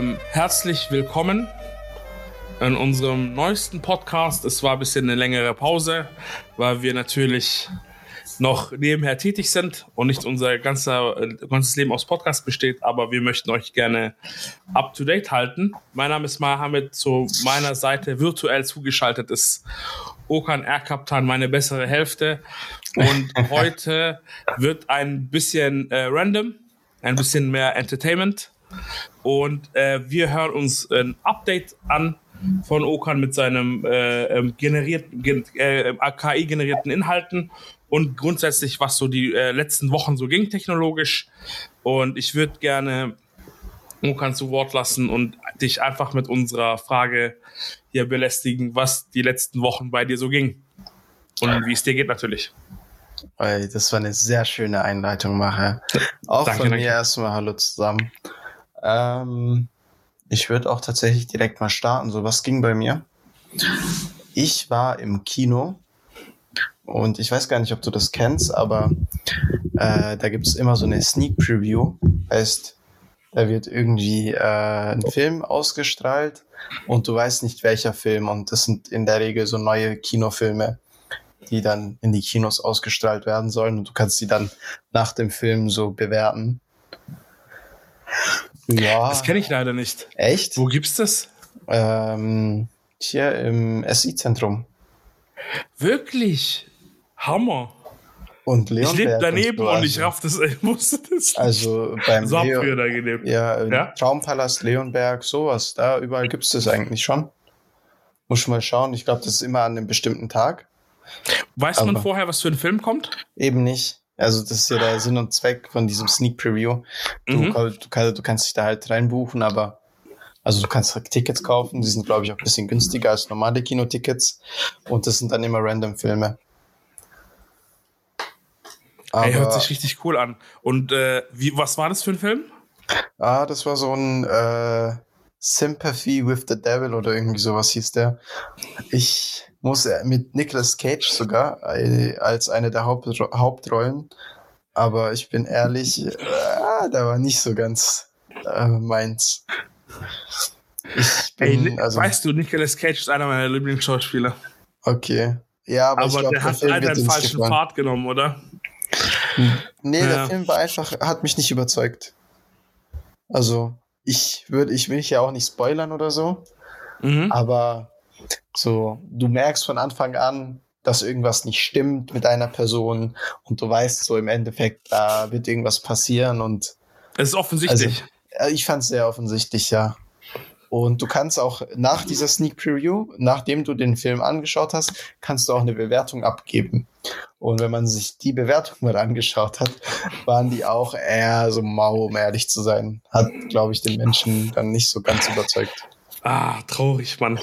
Ähm, herzlich willkommen in unserem neuesten Podcast. Es war ein bisschen eine längere Pause, weil wir natürlich noch nebenher tätig sind und nicht unser ganzer, äh, ganzes Leben aus Podcast besteht, aber wir möchten euch gerne up to date halten. Mein Name ist Mohammed, zu meiner Seite virtuell zugeschaltet ist Okan Erkaptan, meine bessere Hälfte. Und heute wird ein bisschen äh, random, ein bisschen mehr Entertainment. Und äh, wir hören uns ein Update an von Okan mit seinem äh, ähm, generierten, gen, äh, KI-generierten Inhalten und grundsätzlich, was so die äh, letzten Wochen so ging technologisch. Und ich würde gerne Okan zu Wort lassen und dich einfach mit unserer Frage hier belästigen, was die letzten Wochen bei dir so ging. Und wie es dir geht natürlich. Das war eine sehr schöne Einleitung, Mache. Auch danke, von mir erstmal Hallo zusammen. Ähm, ich würde auch tatsächlich direkt mal starten. So, was ging bei mir? Ich war im Kino und ich weiß gar nicht, ob du das kennst, aber äh, da gibt's immer so eine Sneak Preview. Heißt, da wird irgendwie äh, ein Film ausgestrahlt und du weißt nicht welcher Film. Und das sind in der Regel so neue Kinofilme, die dann in die Kinos ausgestrahlt werden sollen und du kannst die dann nach dem Film so bewerten. Ja. Das kenne ich leider nicht. Echt? Wo gibt's das? Ähm, hier im SI-Zentrum. Wirklich? Hammer. Und Leonberg ich lebe daneben und, und ich raff das, ich musste das. Also beim so Leo, da gelebt. Ja, ja? Traumpalast, Leonberg, sowas. Da überall gibt's das eigentlich schon. Muss mal schauen. Ich glaube, das ist immer an einem bestimmten Tag. Weiß Aber man vorher, was für ein Film kommt? Eben nicht. Also das ist ja der Sinn und Zweck von diesem Sneak Preview. Du, mhm. du, du, du kannst dich da halt reinbuchen, aber also du kannst halt Tickets kaufen, die sind glaube ich auch ein bisschen günstiger als normale Kinotickets und das sind dann immer random Filme. Aber, Ey, hört sich richtig cool an. Und äh, wie, was war das für ein Film? Ah, das war so ein äh, Sympathy with the Devil oder irgendwie sowas hieß der. Ich muss er mit Nicolas Cage sogar äh, als eine der Haupt Hauptrollen. Aber ich bin ehrlich, äh, da war nicht so ganz äh, meins. Ich bin, Ey, also, weißt du, Nicolas Cage ist einer meiner Lieblingsschauspieler. Okay. Ja, aber, aber glaub, der, der hat leider einen falschen Pfad genommen, oder? Nee, ja. der Film war einfach, hat mich nicht überzeugt. Also, ich würde, ich will ja auch nicht spoilern oder so. Mhm. Aber so, du merkst von Anfang an, dass irgendwas nicht stimmt mit einer Person und du weißt so im Endeffekt, da wird irgendwas passieren und es ist offensichtlich. Also, ich fand es sehr offensichtlich, ja. Und du kannst auch nach dieser Sneak Preview, nachdem du den Film angeschaut hast, kannst du auch eine Bewertung abgeben. Und wenn man sich die Bewertung mal angeschaut hat, waren die auch eher so mau, um ehrlich zu sein. Hat, glaube ich, den Menschen dann nicht so ganz überzeugt. Ah, traurig, Mann.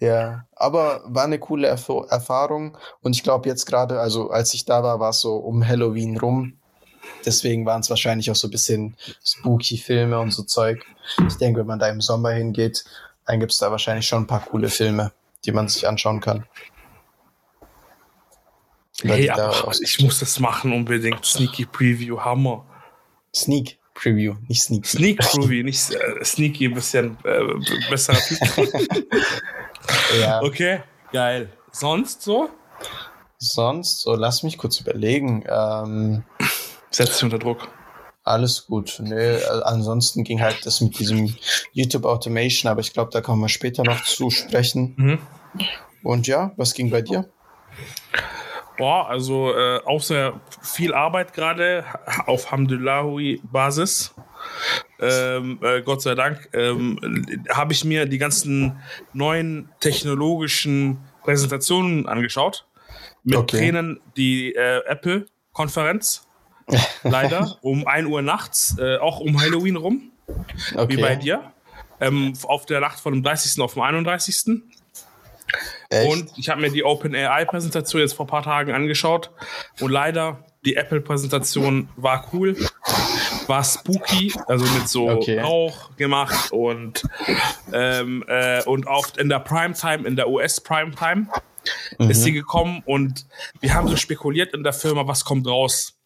Ja, aber war eine coole Erf Erfahrung und ich glaube jetzt gerade, also als ich da war, war es so um Halloween rum. Deswegen waren es wahrscheinlich auch so ein bisschen spooky Filme und so Zeug. Ich denke, wenn man da im Sommer hingeht, dann gibt es da wahrscheinlich schon ein paar coole Filme, die man sich anschauen kann. Hey, aber ich muss das machen unbedingt. Sneaky Preview, Hammer. Sneak. Preview, nicht Sneak. Sneak Preview, nicht äh, Sneaky, ein bisschen äh, besserer Typ. ja. Okay, geil. Sonst so? Sonst, so lass mich kurz überlegen. Ähm, Setz dich unter Druck. Alles gut. Nee, äh, ansonsten ging halt das mit diesem YouTube Automation, aber ich glaube, da kommen wir später noch zu sprechen. Mhm. Und ja, was ging bei dir? Boah, also äh, auch sehr viel Arbeit gerade auf Hamdulahui-Basis. Ähm, äh, Gott sei Dank ähm, habe ich mir die ganzen neuen technologischen Präsentationen angeschaut. Mit okay. Tränen die äh, Apple-Konferenz. Leider um 1 Uhr nachts, äh, auch um Halloween rum. Okay. Wie bei dir. Ähm, auf der Nacht von dem 30. auf dem 31. Echt? Und ich habe mir die OpenAI-Präsentation jetzt vor ein paar Tagen angeschaut. Und leider, die Apple-Präsentation war cool, war spooky, also mit so okay. Rauch gemacht und, ähm, äh, und oft in der Primetime, in der US-Primetime mhm. ist sie gekommen und wir haben so spekuliert in der Firma, was kommt raus.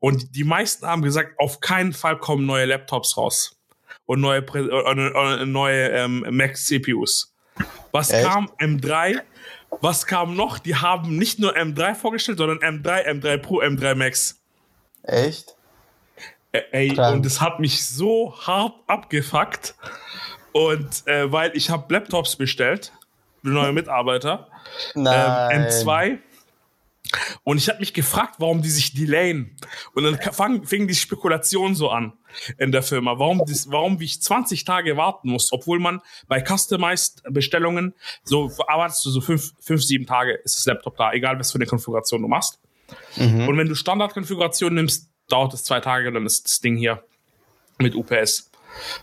Und die meisten haben gesagt, auf keinen Fall kommen neue Laptops raus. und neue, äh, neue ähm, Mac-CPUs. Was Echt? kam? M3. Was kam noch? Die haben nicht nur M3 vorgestellt, sondern M3, M3 Pro, M3 Max. Echt? Ey, Krank. und es hat mich so hart abgefuckt. Und äh, weil ich habe Laptops bestellt, neue Mitarbeiter. Nein. Ähm, M2 und ich habe mich gefragt, warum die sich delayen. Und dann fang, fing die Spekulation so an in der Firma, warum, das, warum ich 20 Tage warten muss, obwohl man bei Customized Bestellungen so erwartest du so fünf, fünf, sieben Tage ist das Laptop da, egal was für eine Konfiguration du machst. Mhm. Und wenn du Standardkonfiguration nimmst, dauert es zwei Tage, dann ist das Ding hier mit UPS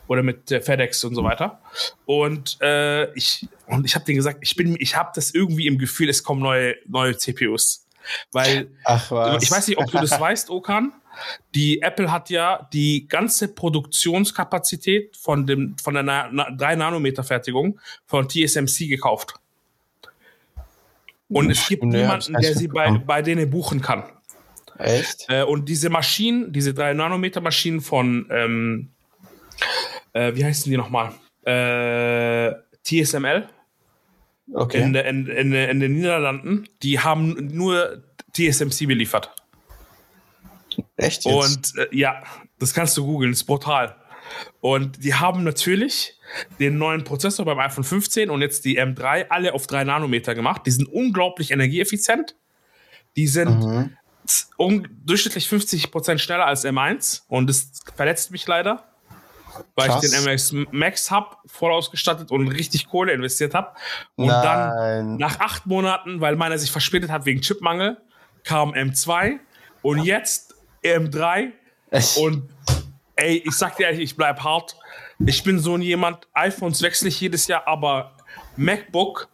oder mit äh, FedEx und so weiter. Und äh, ich und ich habe denen gesagt, ich bin, ich habe das irgendwie im Gefühl, es kommen neue neue CPUs. Weil, ich weiß nicht, ob du das weißt, Okan. Die Apple hat ja die ganze Produktionskapazität von dem, von der Na 3 Nanometer Fertigung von TSMC gekauft. Und es gibt nee, niemanden, der sie bei, bei denen buchen kann. Echt? Äh, und diese Maschinen, diese 3 Nanometer Maschinen von, ähm, äh, wie heißen die nochmal? Äh, TSML okay. in, in, in, in den Niederlanden, die haben nur TSMC beliefert. Echt jetzt? Und äh, ja, das kannst du googeln, ist brutal. Und die haben natürlich den neuen Prozessor beim iPhone 15 und jetzt die M3 alle auf 3 Nanometer gemacht. Die sind unglaublich energieeffizient. Die sind mhm. um, durchschnittlich 50% schneller als M1 und das verletzt mich leider weil Krass. ich den MX Max habe, voll ausgestattet und richtig Kohle investiert habe. Und Nein. dann nach acht Monaten, weil meiner sich verspätet hat wegen Chipmangel, kam M2 und jetzt M3. Und ey, ich sag dir ehrlich, ich bleib hart. Ich bin so ein jemand, iPhones wechsle ich jedes Jahr, aber MacBook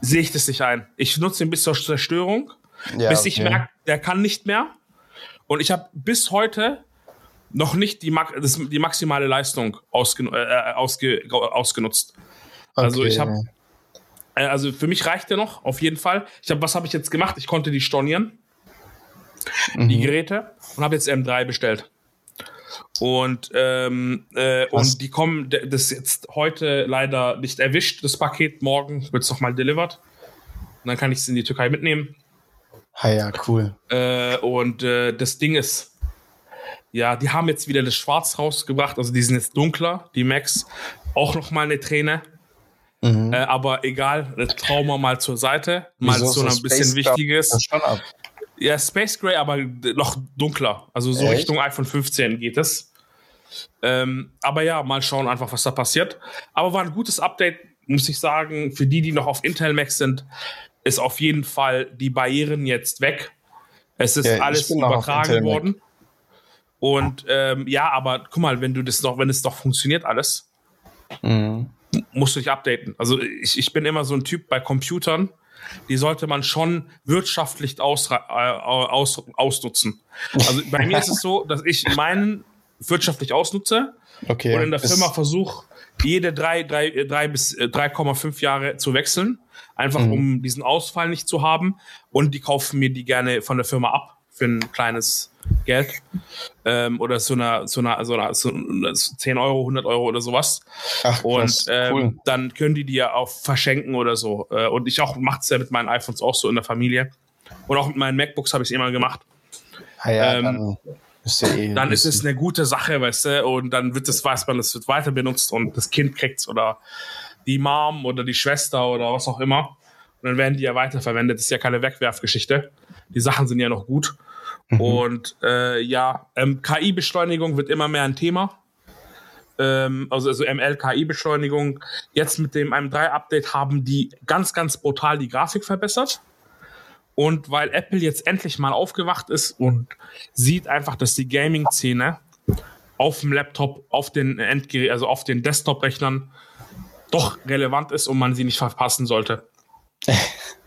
sehe ich das nicht ein. Ich nutze ihn bis zur Zerstörung, ja, bis ich merke, der kann nicht mehr. Und ich habe bis heute noch nicht die, das, die maximale Leistung ausgen äh, ausge ausgenutzt. Also okay. Also ich habe, äh, also für mich reicht der noch, auf jeden Fall. Ich habe, was habe ich jetzt gemacht? Ich konnte die stornieren, mhm. die Geräte, und habe jetzt M3 bestellt. Und, ähm, äh, und die kommen, das ist jetzt heute leider nicht erwischt, das Paket. Morgen wird es nochmal delivered. Und dann kann ich es in die Türkei mitnehmen. Ah ja, cool. Äh, und äh, das Ding ist, ja, die haben jetzt wieder das Schwarz rausgebracht, also die sind jetzt dunkler, die Max. Auch noch mal eine Träne. Mhm. Äh, aber egal, das Trauma mal zur Seite. Mal Wieso, so, ein bisschen Wichtiges. Ja, Space Gray, aber noch dunkler. Also so Echt? Richtung iPhone 15 geht es. Ähm, aber ja, mal schauen einfach, was da passiert. Aber war ein gutes Update, muss ich sagen. Für die, die noch auf Intel Max sind, ist auf jeden Fall die Barrieren jetzt weg. Es ist ja, alles übertragen worden. Und ähm, ja, aber guck mal, wenn du das noch, wenn es doch funktioniert alles, mhm. musst du dich updaten. Also ich, ich bin immer so ein Typ bei Computern, die sollte man schon wirtschaftlich aus, äh, aus, ausnutzen. Also bei mir ist es so, dass ich meinen wirtschaftlich ausnutze okay. und in der Firma versuche, jede drei, drei, drei bis 3,5 äh, Jahre zu wechseln, einfach mhm. um diesen Ausfall nicht zu haben. Und die kaufen mir die gerne von der Firma ab für ein kleines Geld. Ähm, oder so einer, so einer, so einer, so 10 Euro, 100 Euro oder sowas. Ach, und ähm, cool. dann können die ja auch verschenken oder so. Äh, und ich auch mache es ja mit meinen iPhones auch so in der Familie. Und auch mit meinen MacBooks habe ich es immer gemacht. Ah ja, ähm, dann ist, ja eh dann ist es eine gute Sache, weißt du, und dann wird es, weiß man, es wird weiter benutzt und das Kind kriegt's oder die Mom oder die Schwester oder was auch immer. Und dann werden die ja weiterverwendet. Das ist ja keine Wegwerfgeschichte. Die Sachen sind ja noch gut. Mhm. Und äh, ja, ähm, KI-Beschleunigung wird immer mehr ein Thema. Ähm, also, also ML-KI-Beschleunigung. Jetzt mit dem M3-Update haben die ganz, ganz brutal die Grafik verbessert. Und weil Apple jetzt endlich mal aufgewacht ist und sieht einfach, dass die Gaming-Szene auf dem Laptop, auf den Endgerät, also auf den Desktop-Rechnern doch relevant ist und man sie nicht verpassen sollte.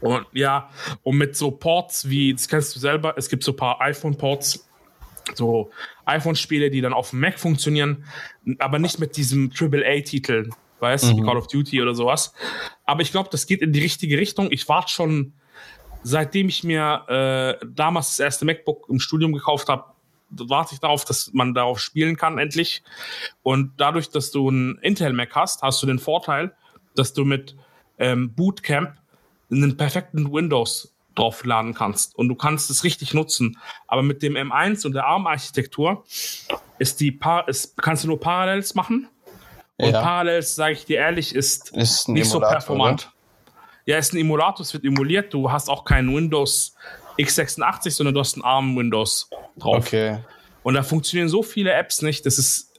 Und ja, und mit so Ports wie, das kennst du selber, es gibt so ein paar iPhone-Ports, so iPhone-Spiele, die dann auf dem Mac funktionieren, aber nicht mit diesem AAA-Titel, weißt du, mhm. Call of Duty oder sowas. Aber ich glaube, das geht in die richtige Richtung. Ich warte schon, seitdem ich mir äh, damals das erste MacBook im Studium gekauft habe, warte ich darauf, dass man darauf spielen kann endlich. Und dadurch, dass du ein Intel Mac hast, hast du den Vorteil, dass du mit ähm, Bootcamp einen perfekten Windows draufladen kannst und du kannst es richtig nutzen. Aber mit dem M1 und der ARM-Architektur ist die ist, kannst du nur Parallels machen. Und ja. Parallels, sage ich dir ehrlich, ist, ist nicht Emulator, so performant. Oder? Ja, ist ein Emulator, es wird emuliert. Du hast auch kein Windows x86, sondern du hast ein ARM Windows drauf. Okay. Und da funktionieren so viele Apps nicht. Das ist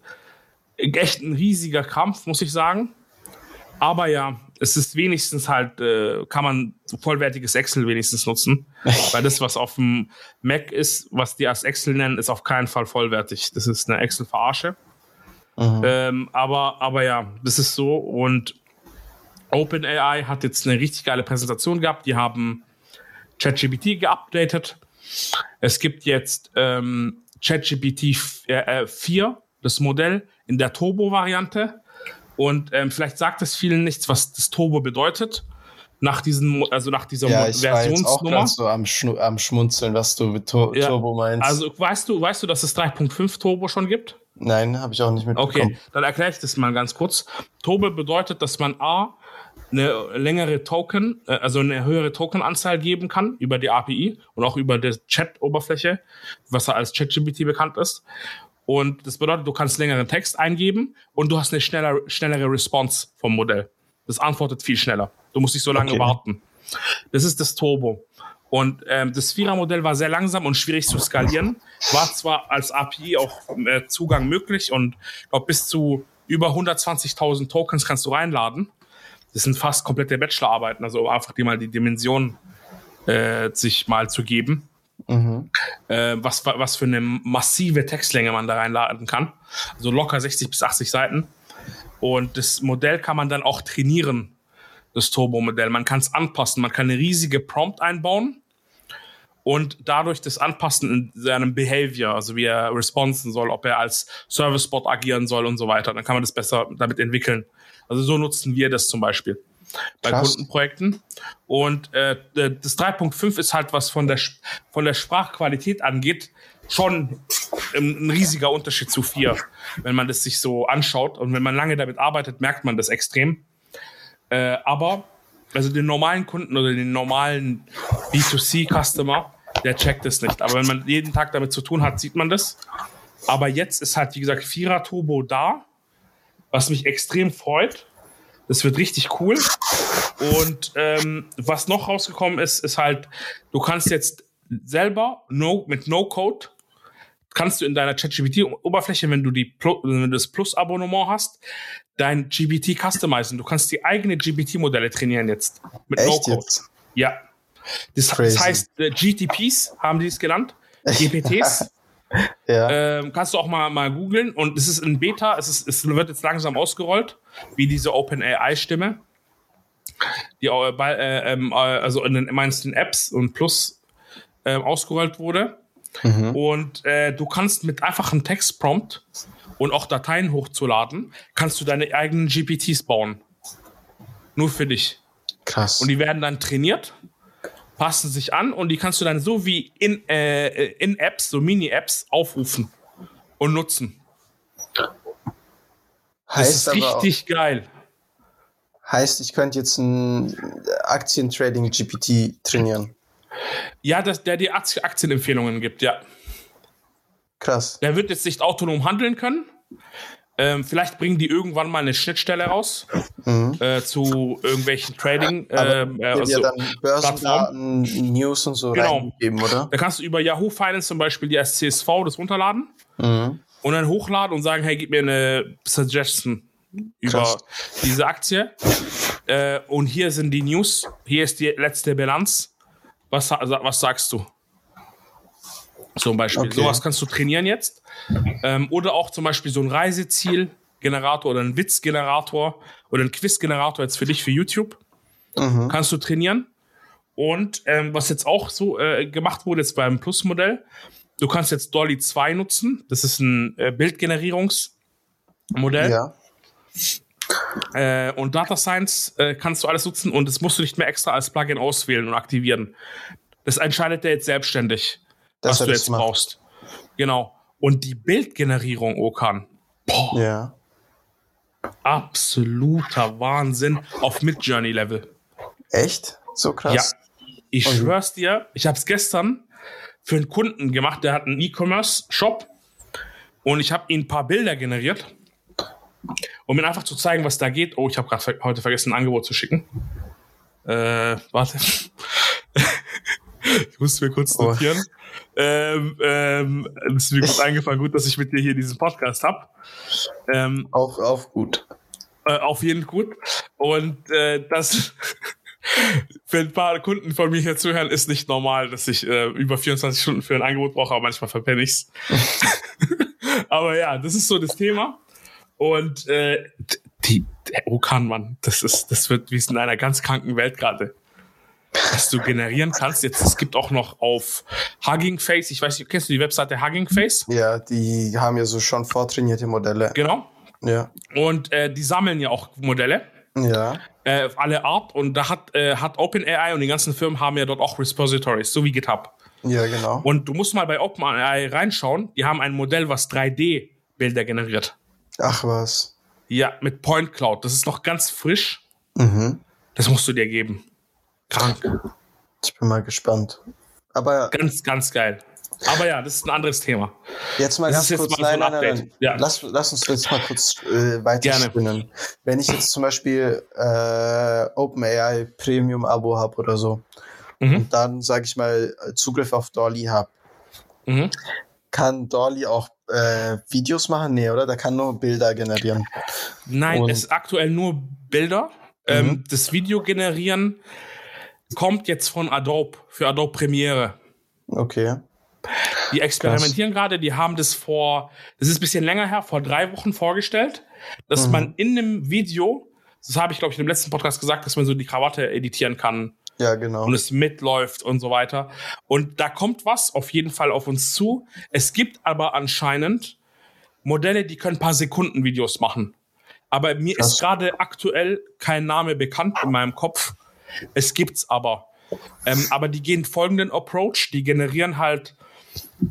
echt ein riesiger Kampf, muss ich sagen. Aber ja, es ist wenigstens halt, äh, kann man vollwertiges Excel wenigstens nutzen. weil das, was auf dem Mac ist, was die als Excel nennen, ist auf keinen Fall vollwertig. Das ist eine Excel-Verarsche. Mhm. Ähm, aber, aber ja, das ist so. Und OpenAI hat jetzt eine richtig geile Präsentation gehabt. Die haben ChatGPT geupdatet. Es gibt jetzt ähm, ChatGPT 4, äh, das Modell in der Turbo-Variante. Und ähm, vielleicht sagt es vielen nichts, was das Turbo bedeutet. Nach diesem, also nach dieser ja, ich Versionsnummer. War so am, Schnu am Schmunzeln, was du mit Tur ja. Turbo meinst. Also weißt du, weißt du, dass es 3.5 Turbo schon gibt? Nein, habe ich auch nicht mitbekommen. Okay, dann erkläre ich das mal ganz kurz. Turbo bedeutet, dass man A eine längere Token, äh, also eine höhere Tokenanzahl geben kann über die API und auch über die Chat-Oberfläche, was als ChatGPT bekannt ist. Und das bedeutet, du kannst längeren Text eingeben und du hast eine schneller, schnellere Response vom Modell. Das antwortet viel schneller. Du musst nicht so lange okay. warten. Das ist das Turbo. Und ähm, das Vierer-Modell war sehr langsam und schwierig zu skalieren. War zwar als API auch äh, Zugang möglich und glaub, bis zu über 120.000 Tokens kannst du reinladen. Das sind fast komplette Bachelorarbeiten, also einfach die mal die Dimension äh, sich mal zu geben. Mhm. Äh, was, was für eine massive Textlänge man da reinladen kann. Also locker 60 bis 80 Seiten. Und das Modell kann man dann auch trainieren, das Turbo-Modell. Man kann es anpassen, man kann eine riesige Prompt einbauen und dadurch das anpassen in seinem Behavior, also wie er responsen soll, ob er als Service-Bot agieren soll und so weiter. Dann kann man das besser damit entwickeln. Also so nutzen wir das zum Beispiel bei Krass. Kundenprojekten. Und äh, das 3.5 ist halt, was von der, von der Sprachqualität angeht, schon ein, riesiger Unterschied zu 4, wenn man das sich so anschaut. Und wenn man lange damit arbeitet, merkt man das extrem. Äh, aber, also den normalen Kunden oder den normalen B2C-Customer, der checkt es nicht. Aber wenn man jeden Tag damit zu tun hat, sieht man das. Aber jetzt ist halt, wie gesagt, Vierer Turbo da, was mich extrem freut. Das wird richtig cool. Und ähm, was noch rausgekommen ist, ist halt, du kannst jetzt selber no, mit No-Code kannst du in deiner ChatGPT-Oberfläche, wenn du die wenn du das Plus-Abonnement hast, dein GPT customizen. Du kannst die eigene GPT-Modelle trainieren jetzt mit No-Code. Ja. Das, das, heißt, äh, GTPs haben die es genannt, GPTs. ja. Ähm, kannst du auch mal, mal googeln und es ist in Beta, es, ist, es wird jetzt langsam ausgerollt, wie diese OpenAI-Stimme, die äh, äh, ähm, äh, also in den meisten Apps und Plus äh, ausgerollt wurde. Mhm. Und äh, du kannst mit einfachem Textprompt und auch Dateien hochzuladen, kannst du deine eigenen GPTs bauen. Nur für dich. Krass. Und die werden dann trainiert passen sich an und die kannst du dann so wie in, äh, in Apps, so Mini-Apps aufrufen und nutzen. Heißt das ist richtig auch, geil. Heißt, ich könnte jetzt ein Aktientrading GPT trainieren. Ja, dass der dir Aktienempfehlungen gibt, ja. Krass. Der wird jetzt nicht autonom handeln können, ähm, vielleicht bringen die irgendwann mal eine Schnittstelle raus mhm. äh, zu irgendwelchen Trading. Ähm, äh, also ja dann Börsendaten, News und so genau. reingeben, oder? Da kannst du über Yahoo Finance zum Beispiel die als CSV das runterladen mhm. und dann hochladen und sagen, hey, gib mir eine Suggestion über Krass. diese Aktie. Äh, und hier sind die News. Hier ist die letzte Bilanz. Was, was sagst du? Zum Beispiel. Okay. Sowas kannst du trainieren jetzt. Ähm, oder auch zum Beispiel so ein Reisezielgenerator oder ein Witzgenerator oder ein Quizgenerator jetzt für dich für YouTube. Mhm. Kannst du trainieren. Und ähm, was jetzt auch so äh, gemacht wurde, jetzt beim Plus-Modell, du kannst jetzt Dolly 2 nutzen. Das ist ein äh, Bildgenerierungsmodell. Ja. Äh, und Data Science äh, kannst du alles nutzen und das musst du nicht mehr extra als Plugin auswählen und aktivieren. Das entscheidet der jetzt selbstständig, was du jetzt brauchst. Genau. Und die Bildgenerierung, Okan. Boah. Ja. Absoluter Wahnsinn auf Mid-Journey-Level. Echt? So krass? Ja. Ich Und schwör's dir, ich habe es gestern für einen Kunden gemacht, der hat einen E-Commerce-Shop und ich habe ihm ein paar Bilder generiert, um ihm einfach zu zeigen, was da geht. Oh, ich habe gerade heute vergessen, ein Angebot zu schicken. Äh, warte. ich musste mir kurz oh. notieren. Oh. Ähm, ähm, das ist mir gut eingefallen, gut, dass ich mit dir hier diesen Podcast habe. Ähm, auch, auch gut. Äh, auf jeden Fall gut. Und äh, das für ein paar Kunden von mir hier zuhören, ist nicht normal, dass ich äh, über 24 Stunden für ein Angebot brauche, aber manchmal verpenne ich's. aber ja, das ist so das Thema. Und äh, die, der Okan, Mann, das ist, das wird wie es in einer ganz kranken Welt gerade. Was du generieren kannst. Jetzt, es gibt auch noch auf Hugging Face, ich weiß nicht, kennst du die Webseite Hugging Face? Ja, die haben ja so schon vortrainierte Modelle. Genau. Ja. Und äh, die sammeln ja auch Modelle. Ja. Äh, alle Art. Und da hat, äh, hat OpenAI und die ganzen Firmen haben ja dort auch Repositories, so wie GitHub. Ja, genau. Und du musst mal bei OpenAI reinschauen. Die haben ein Modell, was 3D-Bilder generiert. Ach was. Ja, mit Point Cloud. Das ist noch ganz frisch. Mhm. Das musst du dir geben. Krank. Ich bin mal gespannt. Aber ganz, ganz geil. Aber ja, das ist ein anderes Thema. Jetzt mal das ganz kurz, mal nein, so nein, nein, Ja. Lass, lass uns jetzt mal kurz äh, weiterspinnen. Wenn ich jetzt zum Beispiel äh, OpenAI Premium Abo habe oder so mhm. und dann, sage ich mal, Zugriff auf Dolly habe, mhm. kann Dolly auch äh, Videos machen? Nee, oder? Der kann nur Bilder generieren. Nein, Und es ist aktuell nur Bilder. Ähm, mhm. das Video generieren kommt jetzt von Adobe für Adobe Premiere. Okay. Die experimentieren gerade, die haben das vor, das ist ein bisschen länger her, vor drei Wochen vorgestellt, dass mhm. man in einem Video, das habe ich glaube ich im letzten Podcast gesagt, dass man so die Krawatte editieren kann ja, genau. Und es mitläuft und so weiter. Und da kommt was auf jeden Fall auf uns zu. Es gibt aber anscheinend Modelle, die können paar Sekunden Videos machen. Aber mir Krass. ist gerade aktuell kein Name bekannt in meinem Kopf. Es gibt's aber. Ähm, aber die gehen folgenden Approach. Die generieren halt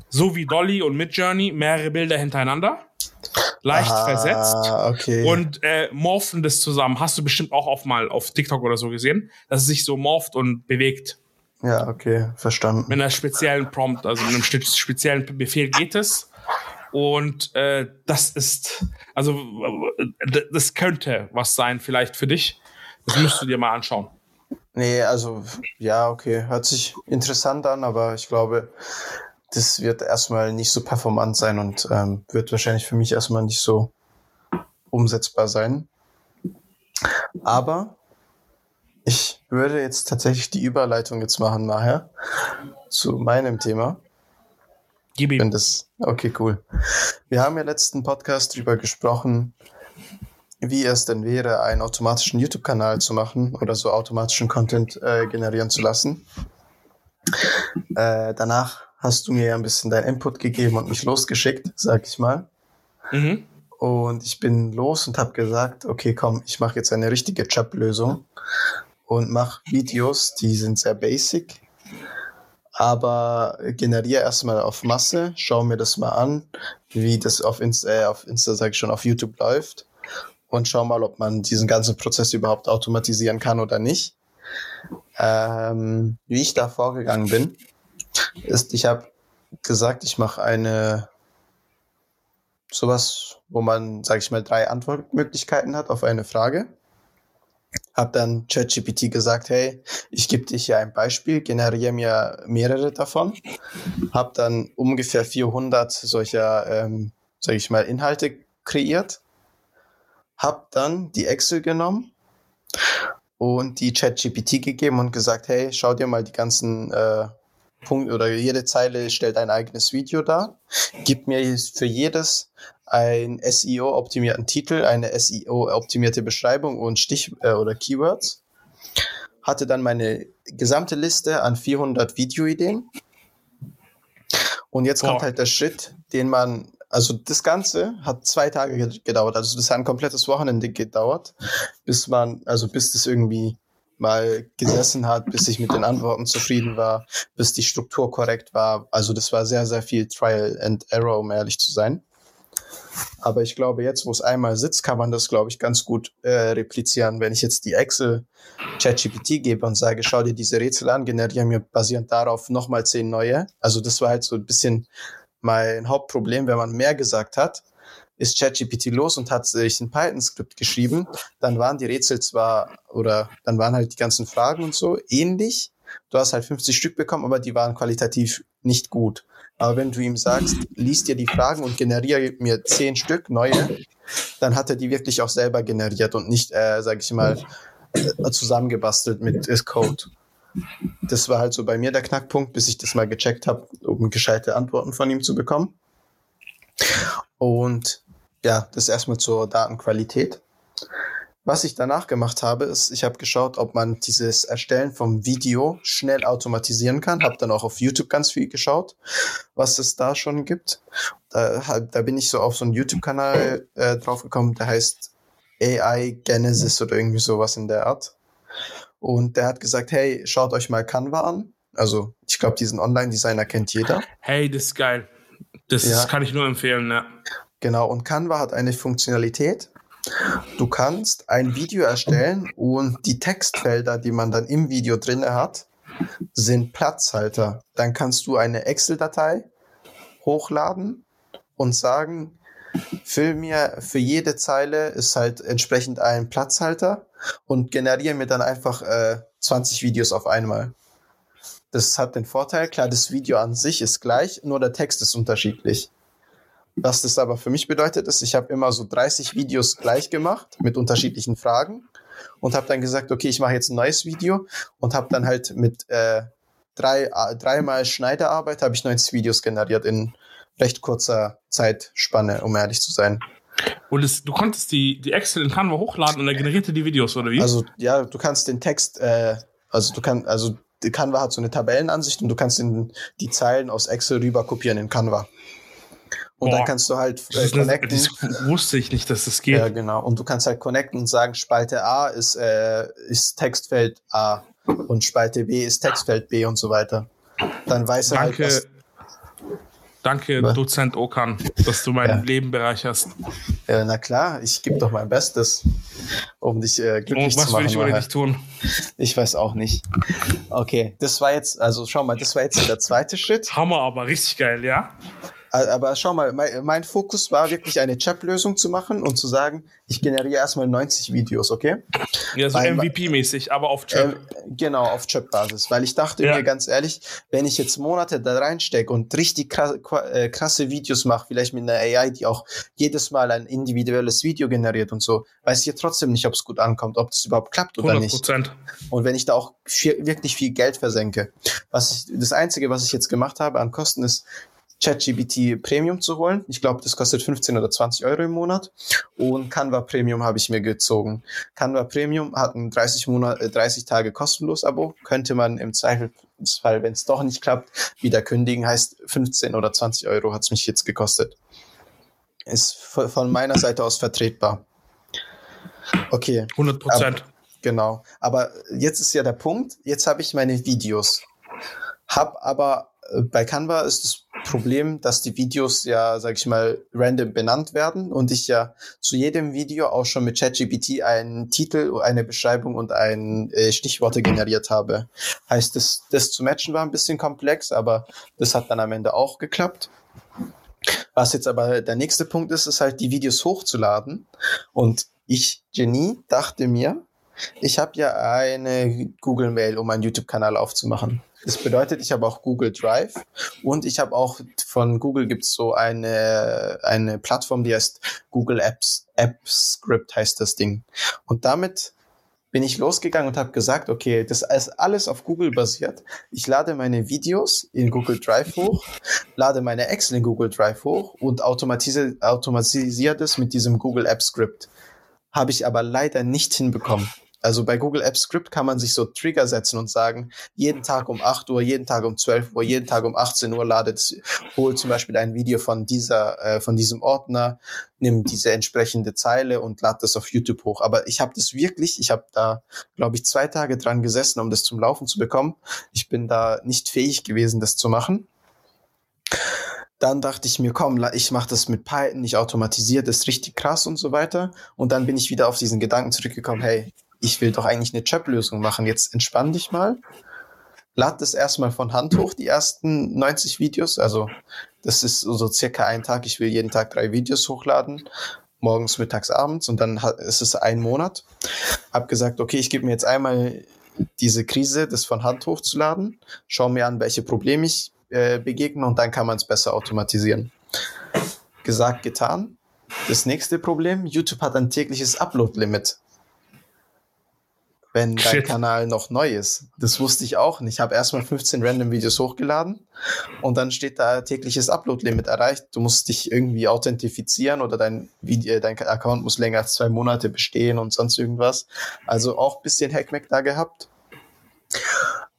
so wie Dolly und Midjourney mehrere Bilder hintereinander leicht ah, versetzt okay. und äh, morphen das zusammen. Hast du bestimmt auch auf mal auf TikTok oder so gesehen, dass es sich so morpht und bewegt. Ja, okay, verstanden. Mit einer speziellen Prompt, also mit einem speziellen Befehl geht es. Und äh, das ist, also das könnte was sein vielleicht für dich. Das musst du dir mal anschauen. Nee, also ja, okay, hört sich interessant an, aber ich glaube, das wird erstmal nicht so performant sein und ähm, wird wahrscheinlich für mich erstmal nicht so umsetzbar sein. Aber ich würde jetzt tatsächlich die Überleitung jetzt machen nachher zu meinem Thema. Gib ihm. Das, okay, cool. Wir haben ja letzten Podcast darüber gesprochen, wie es denn wäre, einen automatischen YouTube-Kanal zu machen oder so automatischen Content äh, generieren zu lassen. Äh, danach hast du mir ja ein bisschen dein Input gegeben und mich losgeschickt, sag ich mal. Mhm. Und ich bin los und habe gesagt, okay, komm, ich mache jetzt eine richtige Job-Lösung und mache Videos, die sind sehr basic, aber generiere erstmal auf Masse, schau mir das mal an, wie das auf Insta, äh, auf Insta sag ich schon, auf YouTube läuft und schau mal, ob man diesen ganzen Prozess überhaupt automatisieren kann oder nicht. Ähm, wie ich da vorgegangen bin, ist, ich habe gesagt, ich mache eine sowas, wo man, sage ich mal, drei Antwortmöglichkeiten hat auf eine Frage. Hab dann ChatGPT gesagt, hey, ich gebe dir hier ein Beispiel, generiere mir mehrere davon. Hab dann ungefähr 400 solcher, ähm, sage ich mal, Inhalte kreiert. Hab dann die Excel genommen und die ChatGPT gegeben und gesagt, hey, schau dir mal die ganzen äh, Punkt oder jede Zeile stellt ein eigenes Video dar. Gib mir für jedes ein SEO-optimierten Titel, eine SEO-optimierte Beschreibung und Stich- äh, oder Keywords. Hatte dann meine gesamte Liste an 400 Videoideen. Und jetzt Boah. kommt halt der Schritt, den man, also das Ganze hat zwei Tage gedauert. Also das hat ein komplettes Wochenende gedauert, bis man, also bis das irgendwie mal gesessen hat, bis ich mit den Antworten zufrieden war, bis die Struktur korrekt war. Also das war sehr, sehr viel Trial and Error, um ehrlich zu sein. Aber ich glaube, jetzt, wo es einmal sitzt, kann man das, glaube ich, ganz gut äh, replizieren. Wenn ich jetzt die Excel ChatGPT gebe und sage, schau dir diese Rätsel an, generiere mir basierend darauf nochmal zehn neue. Also das war halt so ein bisschen mein Hauptproblem, wenn man mehr gesagt hat, ist ChatGPT los und hat sich ein Python-Skript geschrieben. Dann waren die Rätsel zwar, oder dann waren halt die ganzen Fragen und so ähnlich. Du hast halt 50 Stück bekommen, aber die waren qualitativ nicht gut. Aber wenn du ihm sagst, liest dir die Fragen und generiere mir zehn Stück neue, dann hat er die wirklich auch selber generiert und nicht, äh, sag ich mal, äh, zusammengebastelt mit ist Code. Das war halt so bei mir der Knackpunkt, bis ich das mal gecheckt habe, um gescheite Antworten von ihm zu bekommen. Und ja, das erstmal zur Datenqualität. Was ich danach gemacht habe, ist, ich habe geschaut, ob man dieses Erstellen vom Video schnell automatisieren kann. Habe dann auch auf YouTube ganz viel geschaut, was es da schon gibt. Da, da bin ich so auf so einen YouTube-Kanal äh, draufgekommen, der heißt AI Genesis oder irgendwie sowas in der Art. Und der hat gesagt, hey, schaut euch mal Canva an. Also ich glaube, diesen Online-Designer kennt jeder. Hey, das ist geil. Das ja. kann ich nur empfehlen, ja. Genau, und Canva hat eine Funktionalität, Du kannst ein Video erstellen und die Textfelder, die man dann im Video drin hat, sind Platzhalter. Dann kannst du eine Excel-Datei hochladen und sagen, füll mir für jede Zeile ist halt entsprechend ein Platzhalter und generiere mir dann einfach äh, 20 Videos auf einmal. Das hat den Vorteil, klar, das Video an sich ist gleich, nur der Text ist unterschiedlich. Was das aber für mich bedeutet, ist, ich habe immer so 30 Videos gleich gemacht mit unterschiedlichen Fragen und habe dann gesagt, okay, ich mache jetzt ein neues Video und habe dann halt mit äh, drei, äh, dreimal Schneiderarbeit habe ich 90 Videos generiert in recht kurzer Zeitspanne, um ehrlich zu sein. Und es, du konntest die, die Excel in Canva hochladen und er generierte die Videos, oder wie? Also ja, du kannst den Text, äh, also du kannst, also Canva hat so eine Tabellenansicht und du kannst den, die Zeilen aus Excel rüber kopieren in Canva. Und Boah, dann kannst du halt äh, connecten. Das wusste ich nicht, dass das geht. Ja, genau. Und du kannst halt connecten und sagen, Spalte A ist, äh, ist Textfeld A und Spalte B ist Textfeld B und so weiter. Dann weiß er halt, Danke. halt, was, Danke, Was? Dozent Okan, dass du mein ja. Leben bereicherst. Ja, na klar, ich gebe doch mein Bestes, um dich äh, glücklich zu machen. Was will ich ohne dich tun? Ich weiß auch nicht. Okay, das war jetzt, also schau mal, das war jetzt der zweite Schritt. Hammer, aber richtig geil, ja? Aber schau mal, mein, mein Fokus war wirklich eine Chat-Lösung zu machen und zu sagen, ich generiere erstmal 90 Videos, okay? Ja, so MVP-mäßig, aber auf Chat. Äh, genau, auf Chat-Basis. Weil ich dachte ja. mir ganz ehrlich, wenn ich jetzt Monate da reinstecke und richtig krasse, äh, krasse Videos mache, vielleicht mit einer AI, die auch jedes Mal ein individuelles Video generiert und so, weiß ich ja trotzdem nicht, ob es gut ankommt, ob das überhaupt klappt oder 100%. nicht. Und wenn ich da auch viel, wirklich viel Geld versenke. Was ich, das Einzige, was ich jetzt gemacht habe an Kosten ist, ChatGPT Premium zu holen. Ich glaube, das kostet 15 oder 20 Euro im Monat. Und Canva Premium habe ich mir gezogen. Canva Premium hat ein 30 Monat, 30 äh, Tage kostenlos Abo. Könnte man im Zweifelsfall, wenn es doch nicht klappt, wieder kündigen. Heißt 15 oder 20 Euro hat es mich jetzt gekostet. Ist von meiner Seite aus vertretbar. Okay. 100 Prozent. Genau. Aber jetzt ist ja der Punkt. Jetzt habe ich meine Videos. Hab aber bei Canva ist das Problem, dass die Videos ja, sag ich mal, random benannt werden und ich ja zu jedem Video auch schon mit ChatGPT einen Titel, eine Beschreibung und ein äh, Stichworte generiert habe. Heißt, das, das zu matchen war ein bisschen komplex, aber das hat dann am Ende auch geklappt. Was jetzt aber der nächste Punkt ist, ist halt die Videos hochzuladen. Und ich, Genie, dachte mir, ich habe ja eine Google Mail, um einen YouTube-Kanal aufzumachen. Das bedeutet, ich habe auch Google Drive und ich habe auch von Google gibt's so eine, eine Plattform, die heißt Google Apps, App Script heißt das Ding. Und damit bin ich losgegangen und habe gesagt, okay, das ist alles auf Google basiert. Ich lade meine Videos in Google Drive hoch, lade meine Excel in Google Drive hoch und automatisiere, automatisiere das mit diesem Google App Script. Habe ich aber leider nicht hinbekommen. Also bei Google Apps Script kann man sich so Trigger setzen und sagen, jeden Tag um 8 Uhr, jeden Tag um 12 Uhr, jeden Tag um 18 Uhr ladet, hol zum Beispiel ein Video von dieser, äh, von diesem Ordner, nimm diese entsprechende Zeile und lad das auf YouTube hoch. Aber ich habe das wirklich, ich habe da, glaube ich, zwei Tage dran gesessen, um das zum Laufen zu bekommen. Ich bin da nicht fähig gewesen, das zu machen. Dann dachte ich mir, komm, ich mache das mit Python, ich automatisiere das richtig krass und so weiter. Und dann bin ich wieder auf diesen Gedanken zurückgekommen, hey, ich will doch eigentlich eine Chap-Lösung machen. Jetzt entspann dich mal. Lad das erstmal von Hand hoch, die ersten 90 Videos. Also das ist so circa ein Tag. Ich will jeden Tag drei Videos hochladen. Morgens, mittags, abends. Und dann ist es ein Monat. Hab gesagt, okay, ich gebe mir jetzt einmal diese Krise, das von Hand hochzuladen. Schau mir an, welche Probleme ich äh, begegnen und dann kann man es besser automatisieren. Gesagt, getan. Das nächste Problem, YouTube hat ein tägliches Upload-Limit. Wenn dein Shit. Kanal noch neu ist. Das wusste ich auch nicht. Ich habe erstmal 15 random Videos hochgeladen und dann steht da tägliches Upload-Limit erreicht. Du musst dich irgendwie authentifizieren oder dein, Video, dein Account muss länger als zwei Monate bestehen und sonst irgendwas. Also auch bisschen Hackmack da gehabt.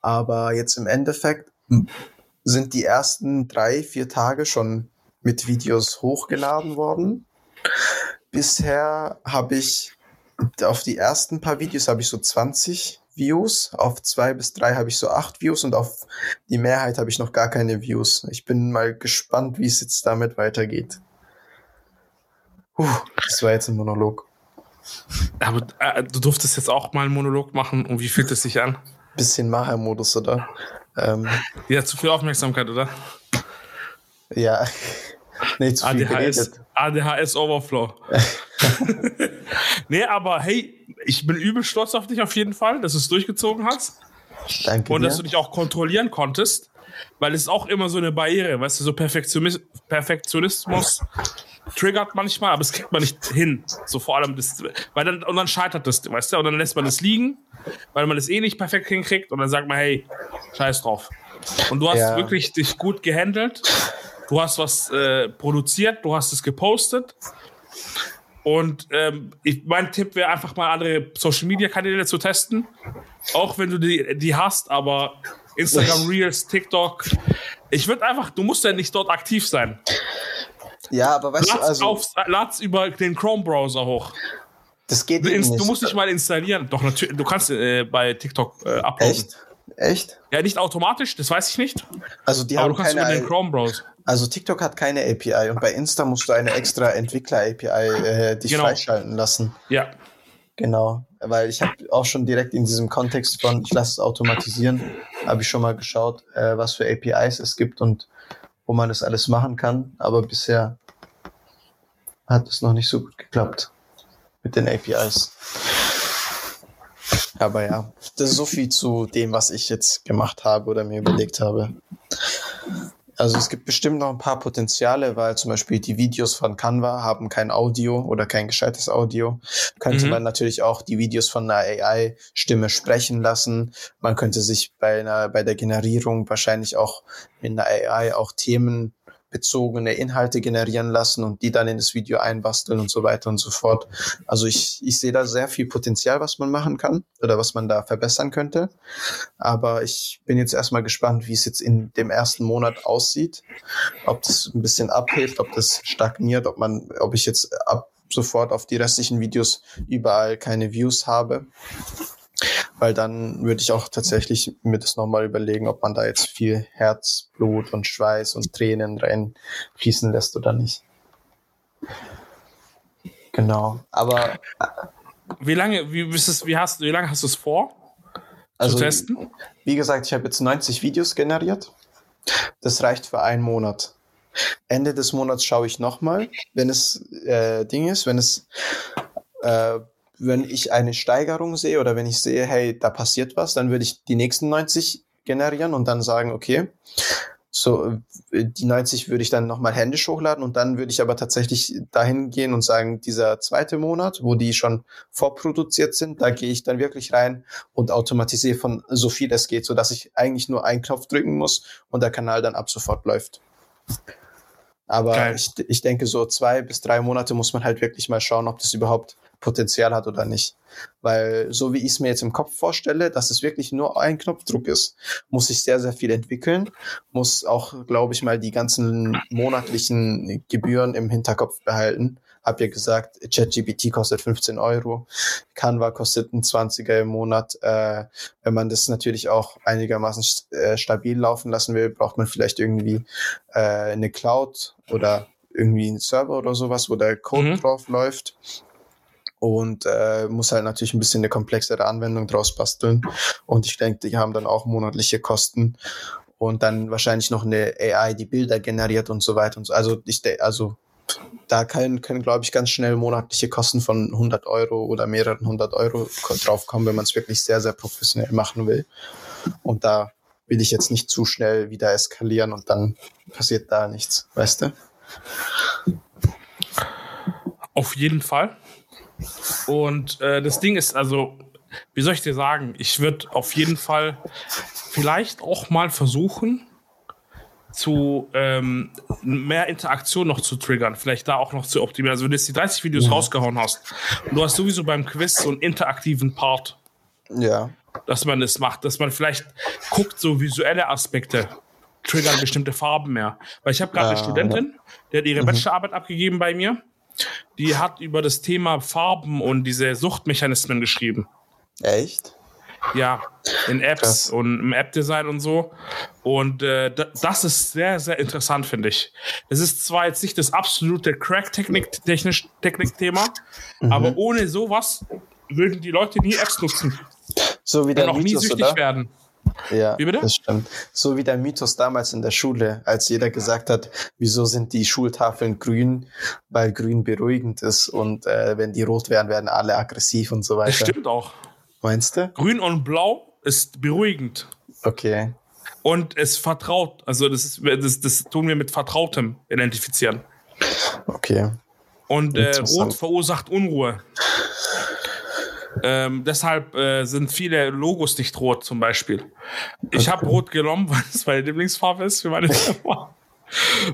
Aber jetzt im Endeffekt sind die ersten drei, vier Tage schon mit Videos hochgeladen worden. Bisher habe ich auf die ersten paar Videos habe ich so 20 Views, auf zwei bis drei habe ich so acht Views und auf die Mehrheit habe ich noch gar keine Views. Ich bin mal gespannt, wie es jetzt damit weitergeht. Puh, das war jetzt ein Monolog. Aber äh, du durftest jetzt auch mal einen Monolog machen und wie fühlt es sich an? Bisschen Macher-Modus, oder? Ähm, ja, zu viel Aufmerksamkeit, oder? Ja. Nee, zu viel ADHS, ADHS Overflow. nee, aber hey, ich bin übel stolz auf dich auf jeden Fall, dass du es durchgezogen hast. Danke. Und dir. dass du dich auch kontrollieren konntest, weil es ist auch immer so eine Barriere, weißt du, so Perfektionismus, Perfektionismus triggert manchmal, aber es kriegt man nicht hin. So vor allem das, weil dann, und dann scheitert das, weißt du, und dann lässt man es liegen, weil man es eh nicht perfekt hinkriegt und dann sagt man, hey, scheiß drauf. Und du hast ja. wirklich dich gut gehandelt. Du hast was äh, produziert, du hast es gepostet. Und ähm, ich, mein Tipp wäre einfach mal andere Social Media Kanäle zu testen. Auch wenn du die, die hast, aber Instagram Reels, TikTok. Ich würde einfach, du musst ja nicht dort aktiv sein. Ja, aber weißt lad's du, also. Auf, lad's über den Chrome-Browser hoch. Das geht du, nicht. Du musst dich mal installieren. Doch, natürlich, du kannst äh, bei TikTok äh, uploaden. Echt? Echt? Ja, nicht automatisch, das weiß ich nicht. Also die aber haben du kannst keine über den Chrome-Browser. Also TikTok hat keine API und bei Insta musst du eine extra Entwickler-API äh, dich genau. freischalten lassen. Ja. Genau, weil ich habe auch schon direkt in diesem Kontext von, ich lasse es automatisieren, habe ich schon mal geschaut, äh, was für APIs es gibt und wo man das alles machen kann. Aber bisher hat es noch nicht so gut geklappt mit den APIs. Aber ja, das ist so viel zu dem, was ich jetzt gemacht habe oder mir überlegt habe. Also es gibt bestimmt noch ein paar Potenziale, weil zum Beispiel die Videos von Canva haben kein Audio oder kein gescheites Audio. Könnte mhm. man natürlich auch die Videos von einer AI-Stimme sprechen lassen. Man könnte sich bei einer, bei der Generierung wahrscheinlich auch in der AI auch Themen bezogene Inhalte generieren lassen und die dann in das Video einbasteln und so weiter und so fort. Also ich, ich sehe da sehr viel Potenzial, was man machen kann oder was man da verbessern könnte. Aber ich bin jetzt erstmal gespannt, wie es jetzt in dem ersten Monat aussieht. Ob das ein bisschen abhebt, ob das stagniert, ob man, ob ich jetzt ab sofort auf die restlichen Videos überall keine Views habe weil dann würde ich auch tatsächlich mir das nochmal überlegen, ob man da jetzt viel Herzblut und Schweiß und Tränen reinfließen lässt oder nicht. Genau, aber wie lange, wie, es, wie, hast, wie lange hast du es vor? Also, zu testen? Wie gesagt, ich habe jetzt 90 Videos generiert. Das reicht für einen Monat. Ende des Monats schaue ich nochmal, wenn es äh, Ding ist, wenn es äh, wenn ich eine Steigerung sehe oder wenn ich sehe, hey, da passiert was, dann würde ich die nächsten 90 generieren und dann sagen, okay, so die 90 würde ich dann nochmal händisch hochladen und dann würde ich aber tatsächlich dahin gehen und sagen, dieser zweite Monat, wo die schon vorproduziert sind, da gehe ich dann wirklich rein und automatisiere von so viel es geht, so dass ich eigentlich nur einen Knopf drücken muss und der Kanal dann ab sofort läuft. Aber ich, ich denke, so zwei bis drei Monate muss man halt wirklich mal schauen, ob das überhaupt Potenzial hat oder nicht. Weil so wie ich es mir jetzt im Kopf vorstelle, dass es wirklich nur ein Knopfdruck ist, muss ich sehr, sehr viel entwickeln, muss auch, glaube ich, mal die ganzen monatlichen Gebühren im Hinterkopf behalten. Hab ja gesagt, ChatGPT kostet 15 Euro, Canva kostet ein 20er im Monat. Äh, wenn man das natürlich auch einigermaßen st äh, stabil laufen lassen will, braucht man vielleicht irgendwie äh, eine Cloud oder irgendwie einen Server oder sowas, wo der Code mhm. drauf läuft und äh, muss halt natürlich ein bisschen eine komplexere Anwendung draus basteln. Und ich denke, die haben dann auch monatliche Kosten und dann wahrscheinlich noch eine AI, die Bilder generiert und so weiter und so. Also ich also da können, können glaube ich, ganz schnell monatliche Kosten von 100 Euro oder mehreren hundert Euro draufkommen, wenn man es wirklich sehr, sehr professionell machen will. Und da will ich jetzt nicht zu schnell wieder eskalieren und dann passiert da nichts, weißt du? Auf jeden Fall. Und äh, das Ding ist, also, wie soll ich dir sagen, ich würde auf jeden Fall vielleicht auch mal versuchen, zu ähm, mehr Interaktion noch zu triggern, vielleicht da auch noch zu optimieren. Also wenn du jetzt die 30 Videos ja. rausgehauen hast und du hast sowieso beim Quiz so einen interaktiven Part. Ja. Dass man das macht, dass man vielleicht guckt, so visuelle Aspekte triggern bestimmte Farben mehr. Weil ich habe gerade eine Studentin, die hat ihre mhm. Bachelorarbeit abgegeben bei mir die hat über das Thema Farben und diese Suchtmechanismen geschrieben. Echt? Ja, in Apps Krass. und im App-Design und so. Und äh, das ist sehr, sehr interessant, finde ich. Es ist zwar jetzt nicht das absolute Crack-Technik-Thema, mhm. aber ohne sowas würden die Leute nie Apps nutzen. So wie der auch nie süchtig oder? werden. Ja, Wie bitte? das stimmt. So wie der Mythos damals in der Schule, als jeder gesagt hat, wieso sind die Schultafeln grün, weil grün beruhigend ist und äh, wenn die rot wären, werden alle aggressiv und so weiter. Das stimmt auch. Meinst du? Grün und blau ist beruhigend. Okay. Und es vertraut, also das, ist, das, das tun wir mit Vertrautem identifizieren. Okay. Und äh, Rot verursacht Unruhe. Ähm, deshalb äh, sind viele Logos nicht rot zum Beispiel. Ich habe rot genommen, weil es meine Lieblingsfarbe ist für meine Firma.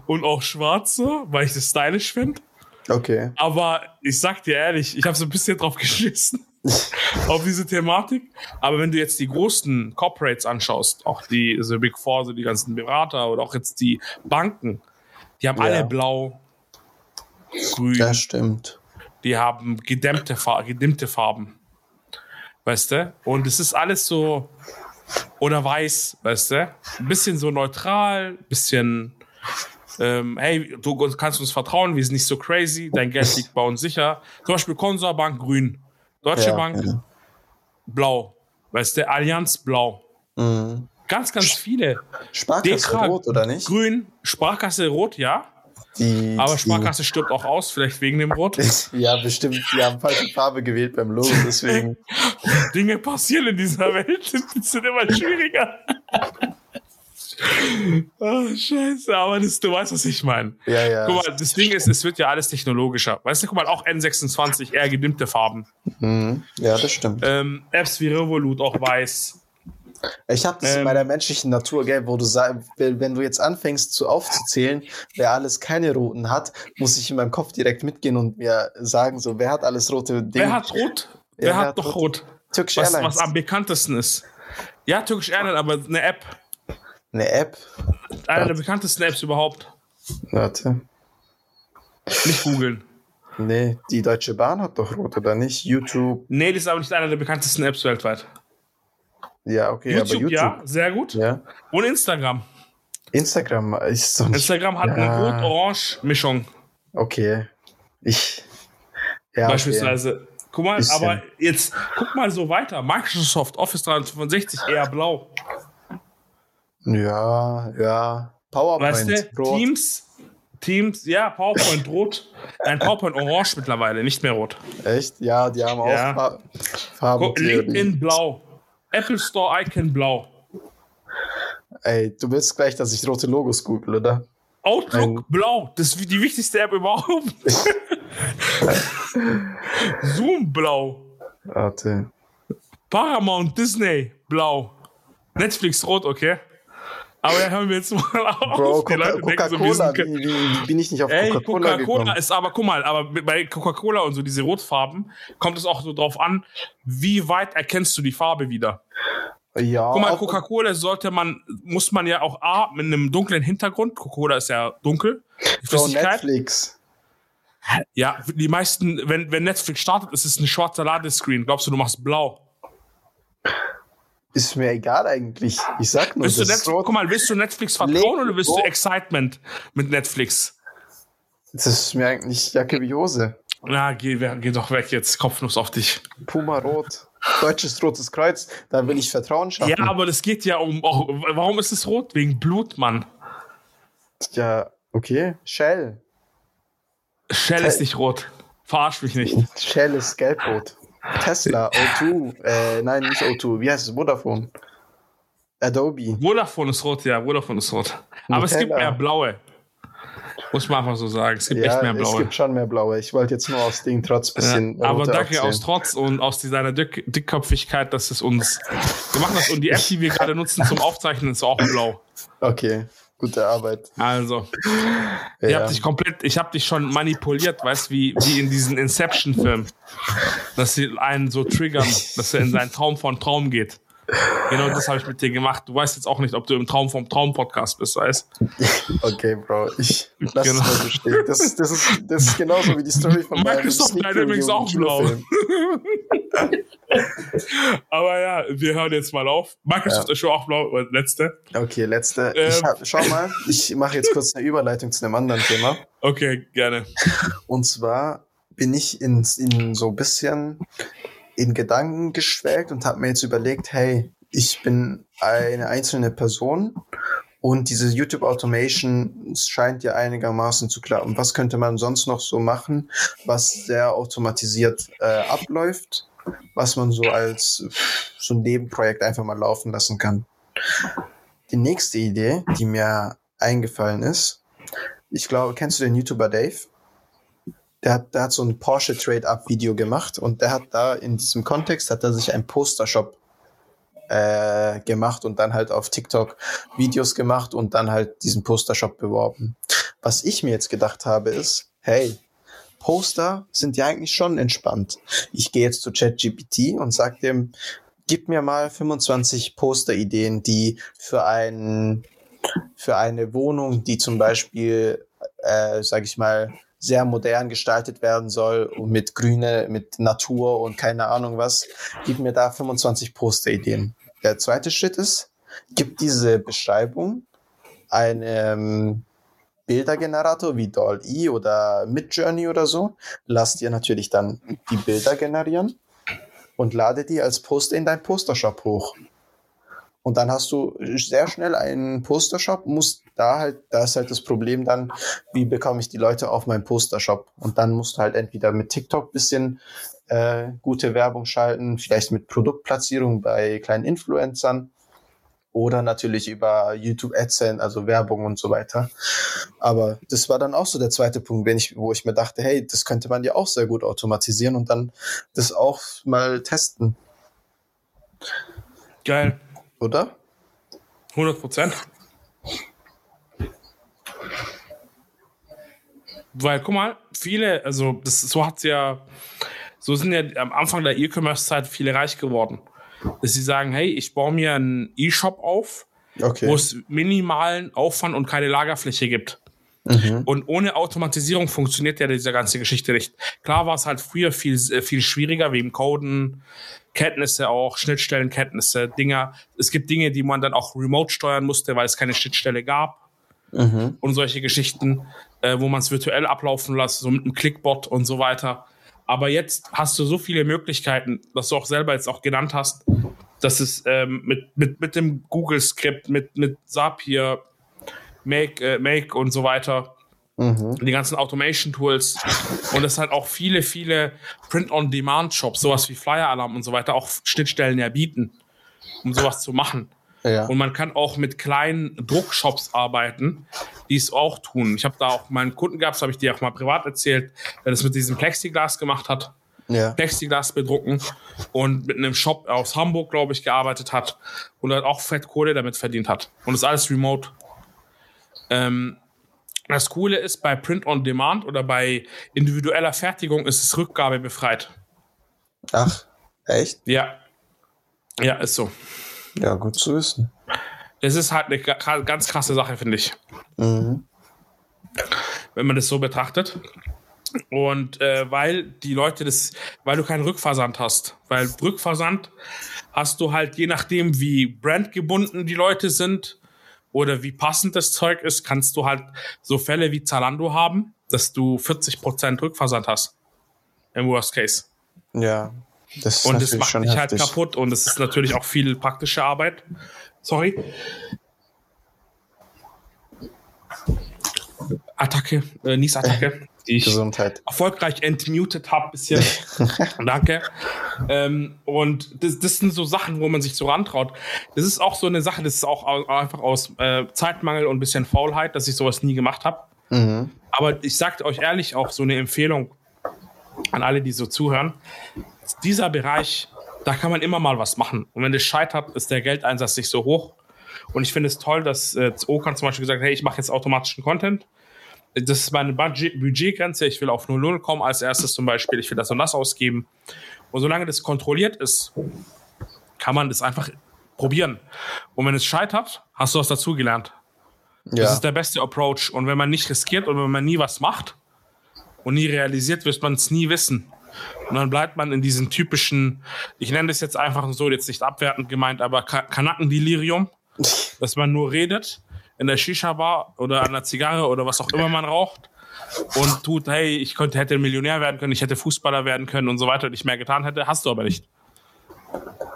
Und auch schwarze, weil ich das stylisch finde. Okay. Aber ich sag dir ehrlich, ich habe so ein bisschen drauf geschissen. auf diese Thematik. Aber wenn du jetzt die großen Corporates anschaust, auch die so Big Four, so die ganzen Berater oder auch jetzt die Banken, die haben ja. alle blau, grün. Das stimmt. Die haben gedämmte, gedimmte Farben weißt du? Und es ist alles so, oder weiß, weißt du? Ein bisschen so neutral, bisschen, ähm, hey, du kannst uns vertrauen, wir sind nicht so crazy, dein Geld liegt bei uns sicher. Zum Beispiel Konsorbank grün, Deutsche ja, Bank ja. blau, weißt du? Allianz blau. Mhm. Ganz, ganz viele. Sparkasse Dekra, rot, oder nicht? Grün, Sparkasse rot, ja. Die, Aber Sparkasse die, stirbt auch aus, vielleicht wegen dem Rot. ja, bestimmt. Die haben falsche Farbe gewählt beim Logo, deswegen. Dinge passieren in dieser Welt, sind immer schwieriger. oh, scheiße, aber das, du weißt, was ich meine. Ja, ja. Guck mal, das Ding ist, es wird ja alles technologischer. Weißt du, guck mal, auch N26, eher gedimmte Farben. Mhm. Ja, das stimmt. Ähm, Apps wie Revolut, auch weiß. Ich habe das ähm, in meiner menschlichen Natur, gell, wo du sagst, wenn du jetzt anfängst zu aufzuzählen, wer alles keine roten hat, muss ich in meinem Kopf direkt mitgehen und mir sagen, so, wer hat alles rote Dinge? Wer hat rot? Wer, wer hat, hat doch rot? Turkish was, Airlines. Was am bekanntesten ist. Ja, Turkish Airlines, aber eine App. Eine App? Eine Warte. der bekanntesten Apps überhaupt. Warte. Nicht googeln. Nee, die Deutsche Bahn hat doch rot, oder nicht? YouTube. Nee, das ist aber nicht eine der bekanntesten Apps weltweit. Ja, okay, YouTube, aber YouTube. Ja, sehr gut. Ja. Und Instagram. Instagram ist so Instagram hat ja. eine Rot-Orange-Mischung. Okay. Ich. Ja, Beispielsweise. Okay. Guck mal, Bisschen. aber jetzt guck mal so weiter. Microsoft Office 365 eher blau. Ja, ja. PowerPoint. Weißt du, rot. Teams, Teams, ja, PowerPoint rot. Ein PowerPoint orange mittlerweile, nicht mehr rot. Echt? Ja, die haben auch ja. Farben. LinkedIn blau. Apple Store Icon blau. Ey, du willst gleich, dass ich rote Logos google, oder? Outlook Ein blau. Das ist die wichtigste App überhaupt. Zoom blau. Warte. Paramount Disney blau. Netflix rot, okay? Aber ja, hören wir jetzt mal auf. Bro, Coca-Cola, Coca so, wie, wie, bin ich nicht auf Coca-Cola Coca-Cola ist aber, guck mal, aber bei Coca-Cola und so diese Rotfarben kommt es auch so drauf an, wie weit erkennst du die Farbe wieder? Ja. Guck mal, Coca-Cola sollte man, muss man ja auch A, mit einem dunklen Hintergrund, Coca-Cola ist ja dunkel, Flüssigkeit. Netflix. Ja, die meisten, wenn, wenn Netflix startet, ist es ein schwarzer Ladescreen. Glaubst du, du machst blau? Ist mir egal eigentlich. Ich sag nur, willst du Netflix, guck mal, willst du Netflix vertrauen oder willst du Excitement mit Netflix? Das ist mir eigentlich Jacke wie Hose. Na, geh, geh doch weg jetzt. Kopfnuss auf dich. Puma Rot. Deutsches Rotes Kreuz. Da will ich Vertrauen schaffen. Ja, aber das geht ja um. Auch, warum ist es rot? Wegen Blut, Mann. Ja, okay. Shell. Shell Te ist nicht rot. Verarsch mich nicht. Shell ist gelbrot. Tesla, O2, äh, nein, nicht O2, wie heißt es? Vodafone. Adobe. Vodafone ist rot, ja, Vodafone ist rot. Aber Nutella. es gibt mehr blaue. Muss man einfach so sagen. Es gibt ja, echt mehr blaue. Es gibt schon mehr blaue. Ich wollte jetzt nur aus Ding trotz bisschen. Ja, aber danke aus Trotz und aus deiner Dick Dickköpfigkeit, dass es uns gemacht hat. Und die App, die wir gerade nutzen zum Aufzeichnen, ist auch blau. Okay. Gute Arbeit. Also, ja. ich habe dich komplett, ich habe dich schon manipuliert, weißt wie wie in diesen Inception-Film, dass sie einen so triggern, dass er in seinen Traum von Traum geht. Genau das habe ich mit dir gemacht. Du weißt jetzt auch nicht, ob du im Traum vom Traum-Podcast bist, weißt Okay, Bro. Ich lass genau. es mal so stehen. Das, ist, das, ist, das ist genauso wie die Story von Microsoft übrigens auch blau. Aber ja, wir hören jetzt mal auf. Microsoft ja. ist schon auch blau. Letzte. Okay, letzte. Ähm. Hab, schau mal, ich mache jetzt kurz eine Überleitung zu einem anderen Thema. Okay, gerne. Und zwar bin ich in, in so ein bisschen in Gedanken geschwelgt und habe mir jetzt überlegt, hey, ich bin eine einzelne Person und diese YouTube Automation scheint ja einigermaßen zu klappen. Was könnte man sonst noch so machen, was sehr automatisiert äh, abläuft, was man so als so ein Nebenprojekt einfach mal laufen lassen kann? Die nächste Idee, die mir eingefallen ist, ich glaube, kennst du den YouTuber Dave? der hat, der hat so ein Porsche Trade-Up-Video gemacht und der hat da in diesem Kontext hat er sich ein Poster-Shop äh, gemacht und dann halt auf TikTok Videos gemacht und dann halt diesen Poster-Shop beworben. Was ich mir jetzt gedacht habe ist, hey, Poster sind ja eigentlich schon entspannt. Ich gehe jetzt zu ChatGPT und sag dem, gib mir mal 25 Poster-Ideen, die für ein für eine Wohnung, die zum Beispiel, äh, sag ich mal, sehr modern gestaltet werden soll und mit Grüne, mit Natur und keine Ahnung was, gib mir da 25 Poster-Ideen. Der zweite Schritt ist, gib diese Beschreibung einem Bildergenerator wie DALL-E oder Midjourney oder so. Lass dir natürlich dann die Bilder generieren und lade die als Poster in dein Postershop hoch. Und dann hast du sehr schnell einen Postershop, musst da halt, da ist halt das Problem dann, wie bekomme ich die Leute auf meinen Postershop? Und dann musst du halt entweder mit TikTok bisschen äh, gute Werbung schalten, vielleicht mit Produktplatzierung bei kleinen Influencern oder natürlich über YouTube AdSense, also Werbung und so weiter. Aber das war dann auch so der zweite Punkt, wenn ich, wo ich mir dachte, hey, das könnte man ja auch sehr gut automatisieren und dann das auch mal testen. Geil oder? 100 Prozent. Weil, guck mal, viele, also das, so hat's ja, so sind ja am Anfang der E-Commerce-Zeit viele reich geworden. Dass sie sagen, hey, ich baue mir einen E-Shop auf, okay. wo es minimalen Aufwand und keine Lagerfläche gibt. Mhm. Und ohne Automatisierung funktioniert ja diese ganze Geschichte nicht. Klar war es halt früher viel, viel schwieriger, wegen Coden, Kenntnisse auch, Schnittstellenkenntnisse, Dinger. Es gibt Dinge, die man dann auch remote steuern musste, weil es keine Schnittstelle gab. Mhm. Und solche Geschichten, äh, wo man es virtuell ablaufen lässt, so mit einem Clickbot und so weiter. Aber jetzt hast du so viele Möglichkeiten, was du auch selber jetzt auch genannt hast, dass es ähm, mit, mit, mit dem Google-Skript, mit, mit Zapier, Make, äh, Make und so weiter, Mhm. Die ganzen Automation-Tools und es halt auch viele, viele Print-on-Demand-Shops, sowas wie Flyer-Alarm und so weiter, auch Schnittstellen ja bieten, um sowas zu machen. Ja. Und man kann auch mit kleinen Druckshops arbeiten, die es auch tun. Ich habe da auch meinen Kunden gehabt, das habe ich dir auch mal privat erzählt, der das mit diesem Plexiglas gemacht hat. ja. Plexiglas bedrucken und mit einem Shop aus Hamburg, glaube ich, gearbeitet hat und halt auch Fettkohle damit verdient hat. Und das ist alles remote. Ähm, das Coole ist, bei Print on Demand oder bei individueller Fertigung ist es Rückgabe befreit. Ach, echt? Ja. Ja, ist so. Ja, gut zu wissen. Das ist halt eine ganz krasse Sache, finde ich. Mhm. Wenn man das so betrachtet. Und äh, weil die Leute das, weil du keinen Rückversand hast. Weil Rückversand hast du halt je nachdem, wie brandgebunden die Leute sind oder wie passend das Zeug ist, kannst du halt so Fälle wie Zalando haben, dass du 40% Rückversand hast. Im Worst Case. Ja. Das und das macht dich halt kaputt und es ist natürlich auch viel praktische Arbeit. Sorry. Attacke, äh, Niesattacke, die ich Gesundheit. erfolgreich entmutet habe bisschen. Danke. Ähm, und das, das sind so Sachen, wo man sich so rantraut. Das ist auch so eine Sache, das ist auch einfach aus äh, Zeitmangel und ein bisschen Faulheit, dass ich sowas nie gemacht habe. Mhm. Aber ich sage euch ehrlich auch so eine Empfehlung an alle, die so zuhören. Dieser Bereich, da kann man immer mal was machen. Und wenn es scheitert, ist der Geldeinsatz nicht so hoch. Und ich finde es toll, dass äh, Okan zum Beispiel gesagt hat, hey, ich mache jetzt automatischen Content. Das ist meine Budget Budgetgrenze. Ich will auf 0,0 kommen als erstes zum Beispiel. Ich will das und das ausgeben. Und solange das kontrolliert ist, kann man das einfach probieren. Und wenn es scheitert, hast du was dazugelernt. Ja. Das ist der beste Approach. Und wenn man nicht riskiert und wenn man nie was macht und nie realisiert, wird man es nie wissen. Und dann bleibt man in diesem typischen, ich nenne das jetzt einfach so, jetzt nicht abwertend gemeint, aber Kanackendelirium, dass man nur redet in der Shisha-Bar oder an der Zigarre oder was auch immer man raucht und tut, hey, ich könnte, hätte Millionär werden können, ich hätte Fußballer werden können und so weiter und ich mehr getan hätte, hast du aber nicht.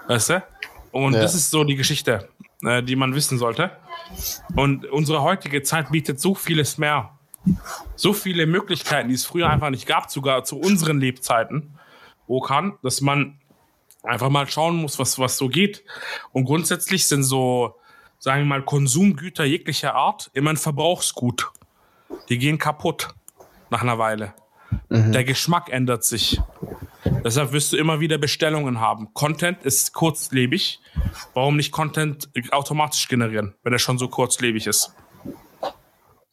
Weißt du? Und ja. das ist so die Geschichte, äh, die man wissen sollte. Und unsere heutige Zeit bietet so vieles mehr. So viele Möglichkeiten, die es früher einfach nicht gab, sogar zu unseren Lebzeiten, wo kann, dass man einfach mal schauen muss, was, was so geht. Und grundsätzlich sind so, sagen wir mal, Konsumgüter jeglicher Art immer ein Verbrauchsgut. Die gehen kaputt nach einer Weile. Mhm. Der Geschmack ändert sich. Deshalb wirst du immer wieder Bestellungen haben. Content ist kurzlebig. Warum nicht Content automatisch generieren, wenn er schon so kurzlebig ist?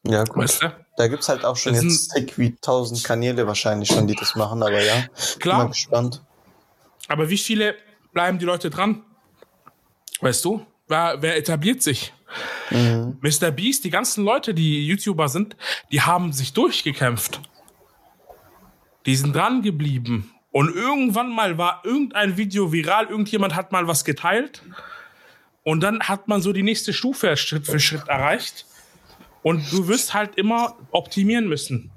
Ja, gut. Weißt du? Da gibt's halt auch schon das jetzt dick wie tausend Kanäle wahrscheinlich schon, die das machen, aber ja. Klar. Bin mal gespannt. Aber wie viele bleiben die Leute dran? Weißt du? Wer, wer etabliert sich? Mhm. Mr. Beast, die ganzen Leute, die YouTuber sind, die haben sich durchgekämpft. Die sind dran geblieben. Und irgendwann mal war irgendein Video viral, irgendjemand hat mal was geteilt. Und dann hat man so die nächste Stufe Schritt für Schritt erreicht. Und du wirst halt immer optimieren müssen.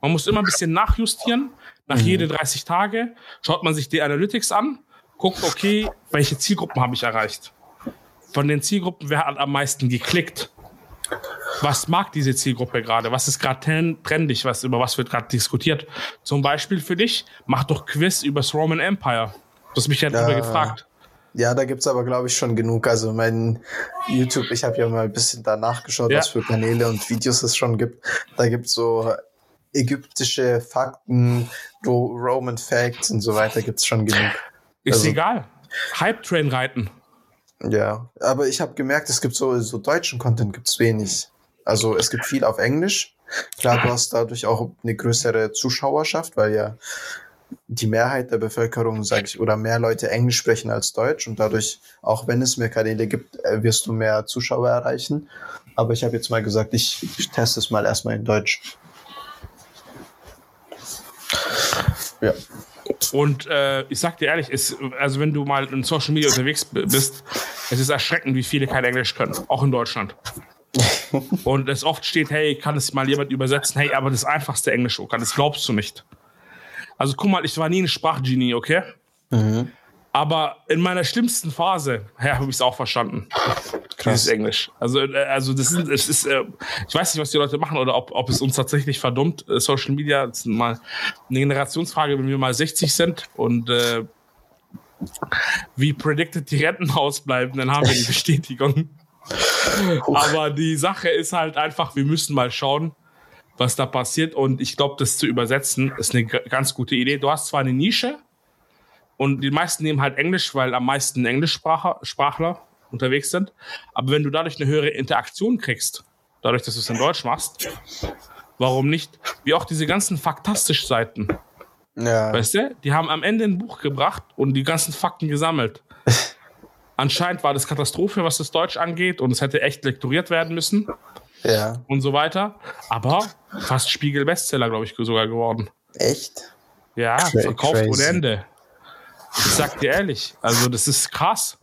Man muss immer ein bisschen nachjustieren. Nach mhm. jede 30 Tage schaut man sich die Analytics an, guckt, okay, welche Zielgruppen habe ich erreicht? Von den Zielgruppen, wer hat am meisten geklickt? Was mag diese Zielgruppe gerade? Was ist gerade trendig? Was, über was wird gerade diskutiert? Zum Beispiel für dich, mach doch Quiz übers Roman Empire. Du hast mich ja darüber gefragt. Ja, da gibt's aber, glaube ich, schon genug. Also mein YouTube, ich habe ja mal ein bisschen danach geschaut, ja. was für Kanäle und Videos es schon gibt. Da gibt's so ägyptische Fakten, Roman Facts und so weiter gibt's schon genug. Ist also, egal. Hype-Train reiten. Ja, aber ich habe gemerkt, es gibt so, so deutschen Content gibt's wenig. Also es gibt viel auf Englisch. Klar, du hast dadurch auch eine größere Zuschauerschaft, weil ja die Mehrheit der Bevölkerung, sage ich, oder mehr Leute Englisch sprechen als Deutsch und dadurch, auch wenn es mehr Kanäle gibt, äh, wirst du mehr Zuschauer erreichen. Aber ich habe jetzt mal gesagt, ich, ich teste es mal erstmal in Deutsch. Ja. Und äh, ich sag dir ehrlich, ist, also wenn du mal in Social Media unterwegs bist, es ist erschreckend, wie viele kein Englisch können, auch in Deutschland. und es oft steht, hey, kann es mal jemand übersetzen? Hey, aber das einfachste Englisch, kann das glaubst du nicht. Also guck mal, ich war nie ein Sprachgenie, okay? Mhm. Aber in meiner schlimmsten Phase, ja, habe ich es auch verstanden. Krass. Dieses Englisch. Also, äh, also das ist, es ist, äh, ich weiß nicht, was die Leute machen oder ob, ob es uns tatsächlich verdummt. Äh, Social Media ist mal eine Generationsfrage, wenn wir mal 60 sind und äh, wie predicted die Renten ausbleiben, dann haben wir die Bestätigung. Aber die Sache ist halt einfach, wir müssen mal schauen, was da passiert. Und ich glaube, das zu übersetzen ist eine ganz gute Idee. Du hast zwar eine Nische und die meisten nehmen halt Englisch, weil am meisten Englischsprachler unterwegs sind. Aber wenn du dadurch eine höhere Interaktion kriegst, dadurch, dass du es in Deutsch machst, warum nicht? Wie auch diese ganzen faktastisch Seiten. Ja. Weißt du, die haben am Ende ein Buch gebracht und die ganzen Fakten gesammelt. Anscheinend war das Katastrophe, was das Deutsch angeht und es hätte echt lektoriert werden müssen. Ja. Und so weiter. Aber fast Spiegel-Bestseller, glaube ich, sogar geworden. Echt? Ja, Cra verkauft crazy. ohne Ende. Ich sag dir ehrlich, also das ist krass.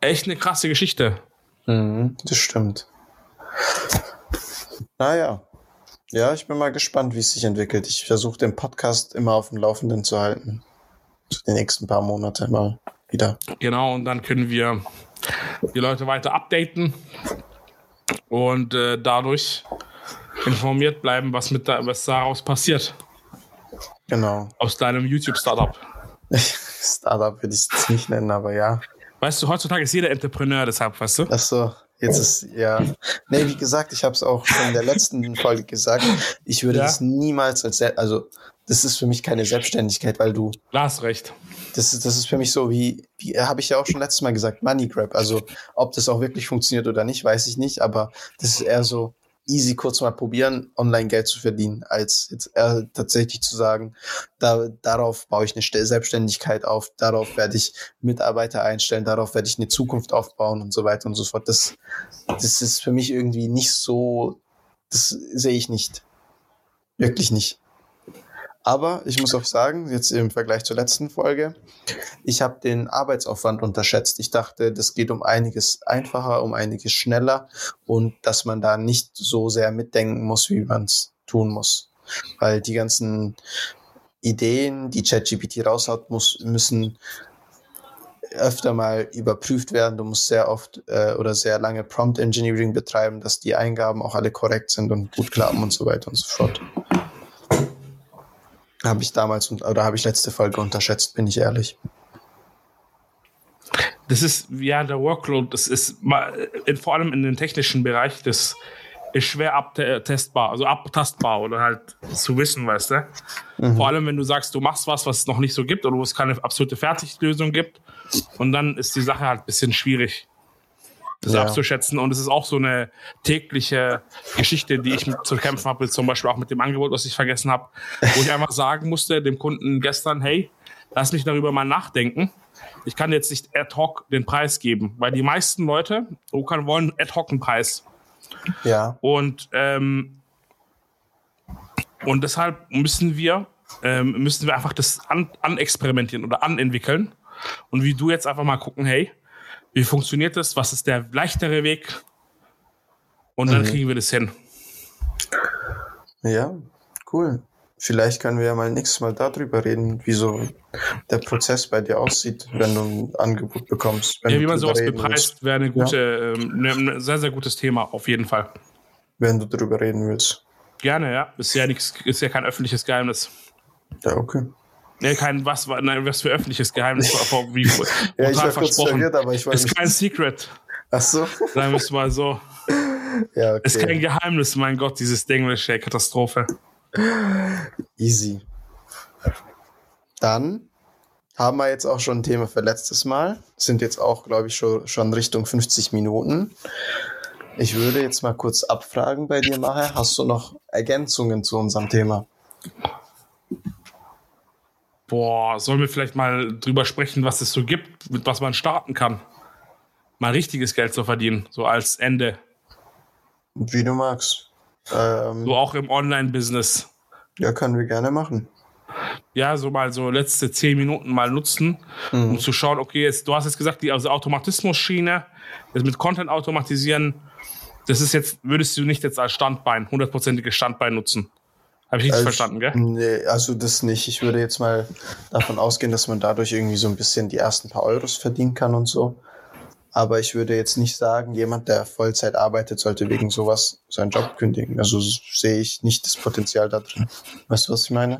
Echt eine krasse Geschichte. Mhm, das stimmt. Naja. Ja, ich bin mal gespannt, wie es sich entwickelt. Ich versuche den Podcast immer auf dem Laufenden zu halten. Für die nächsten paar Monate mal wieder. Genau, und dann können wir die Leute weiter updaten und äh, dadurch informiert bleiben, was mit da, was daraus passiert. Genau. Aus deinem YouTube-Startup. Startup würde ich es nicht nennen, aber ja. Weißt du, heutzutage ist jeder Entrepreneur, deshalb, weißt du? Ach so. Jetzt ist, ja. Nee, wie gesagt, ich habe es auch schon in der letzten Folge gesagt. Ich würde ja? das niemals als, also, das ist für mich keine Selbstständigkeit, weil du. Du hast recht. Das ist, das ist für mich so wie, wie habe ich ja auch schon letztes Mal gesagt, Money Grab. Also, ob das auch wirklich funktioniert oder nicht, weiß ich nicht, aber das ist eher so, easy kurz mal probieren, online Geld zu verdienen, als jetzt eher tatsächlich zu sagen, da, darauf baue ich eine Selbstständigkeit auf, darauf werde ich Mitarbeiter einstellen, darauf werde ich eine Zukunft aufbauen und so weiter und so fort. Das, das ist für mich irgendwie nicht so, das sehe ich nicht. Wirklich nicht. Aber ich muss auch sagen, jetzt im Vergleich zur letzten Folge, ich habe den Arbeitsaufwand unterschätzt. Ich dachte, das geht um einiges einfacher, um einiges schneller und dass man da nicht so sehr mitdenken muss, wie man es tun muss. Weil die ganzen Ideen, die ChatGPT raushaut, muss, müssen öfter mal überprüft werden. Du musst sehr oft äh, oder sehr lange Prompt Engineering betreiben, dass die Eingaben auch alle korrekt sind und gut klappen und so weiter und so fort. Habe ich damals oder habe ich letzte Folge unterschätzt, bin ich ehrlich. Das ist, ja, der Workload, das ist in, vor allem in dem technischen Bereich, das ist schwer abtestbar, also abtastbar oder halt zu wissen, weißt du? Mhm. Vor allem, wenn du sagst, du machst was, was es noch nicht so gibt oder wo es keine absolute Fertiglösung gibt. Und dann ist die Sache halt ein bisschen schwierig das ja. abzuschätzen. Und es ist auch so eine tägliche Geschichte, die ich zu kämpfen habe, zum Beispiel auch mit dem Angebot, was ich vergessen habe, wo ich einfach sagen musste dem Kunden gestern, hey, lass mich darüber mal nachdenken. Ich kann jetzt nicht ad hoc den Preis geben, weil die meisten Leute kann, wollen ad hoc einen Preis. Ja. Und, ähm, und deshalb müssen wir, ähm, müssen wir einfach das an, anexperimentieren oder anentwickeln. Und wie du jetzt einfach mal gucken, hey, wie funktioniert das? Was ist der leichtere Weg? Und dann mhm. kriegen wir das hin. Ja, cool. Vielleicht können wir ja mal nächstes Mal darüber reden, wie so der Prozess bei dir aussieht, wenn du ein Angebot bekommst. ja, wie man sowas bepreist, wäre eine gute, ja. ähm, ne, ein sehr, sehr gutes Thema, auf jeden Fall. Wenn du darüber reden willst. Gerne, ja. Ist ja nichts, ist ja kein öffentliches Geheimnis. Ja, okay. Nee, kein was, nein, was für öffentliches Geheimnis, wie ja, ich war kurz verwirrt, aber ich weiß Ist kein Secret. Ach so. Sagen wir es mal so. Ja, okay. Ist kein Geheimnis, mein Gott, dieses Ding ist ja Katastrophe. Easy. Dann haben wir jetzt auch schon ein Thema für letztes Mal. Sind jetzt auch, glaube ich, schon, schon Richtung 50 Minuten. Ich würde jetzt mal kurz abfragen bei dir, Maher. Hast du noch Ergänzungen zu unserem Thema? Boah, sollen wir vielleicht mal drüber sprechen, was es so gibt, mit was man starten kann? Mal richtiges Geld zu verdienen, so als Ende. Wie du magst. Ähm, so auch im Online-Business. Ja, können wir gerne machen. Ja, so mal so letzte zehn Minuten mal nutzen, mhm. um zu schauen, okay, jetzt, du hast jetzt gesagt, die also Automatismus-Schiene, das mit Content automatisieren, das ist jetzt, würdest du nicht jetzt als Standbein, hundertprozentiges Standbein nutzen? Habe ich richtig also, verstanden, gell? Nee, also das nicht. Ich würde jetzt mal davon ausgehen, dass man dadurch irgendwie so ein bisschen die ersten paar Euros verdienen kann und so. Aber ich würde jetzt nicht sagen, jemand, der Vollzeit arbeitet, sollte wegen sowas seinen Job kündigen. Also sehe ich nicht das Potenzial da drin. Weißt du, was ich meine?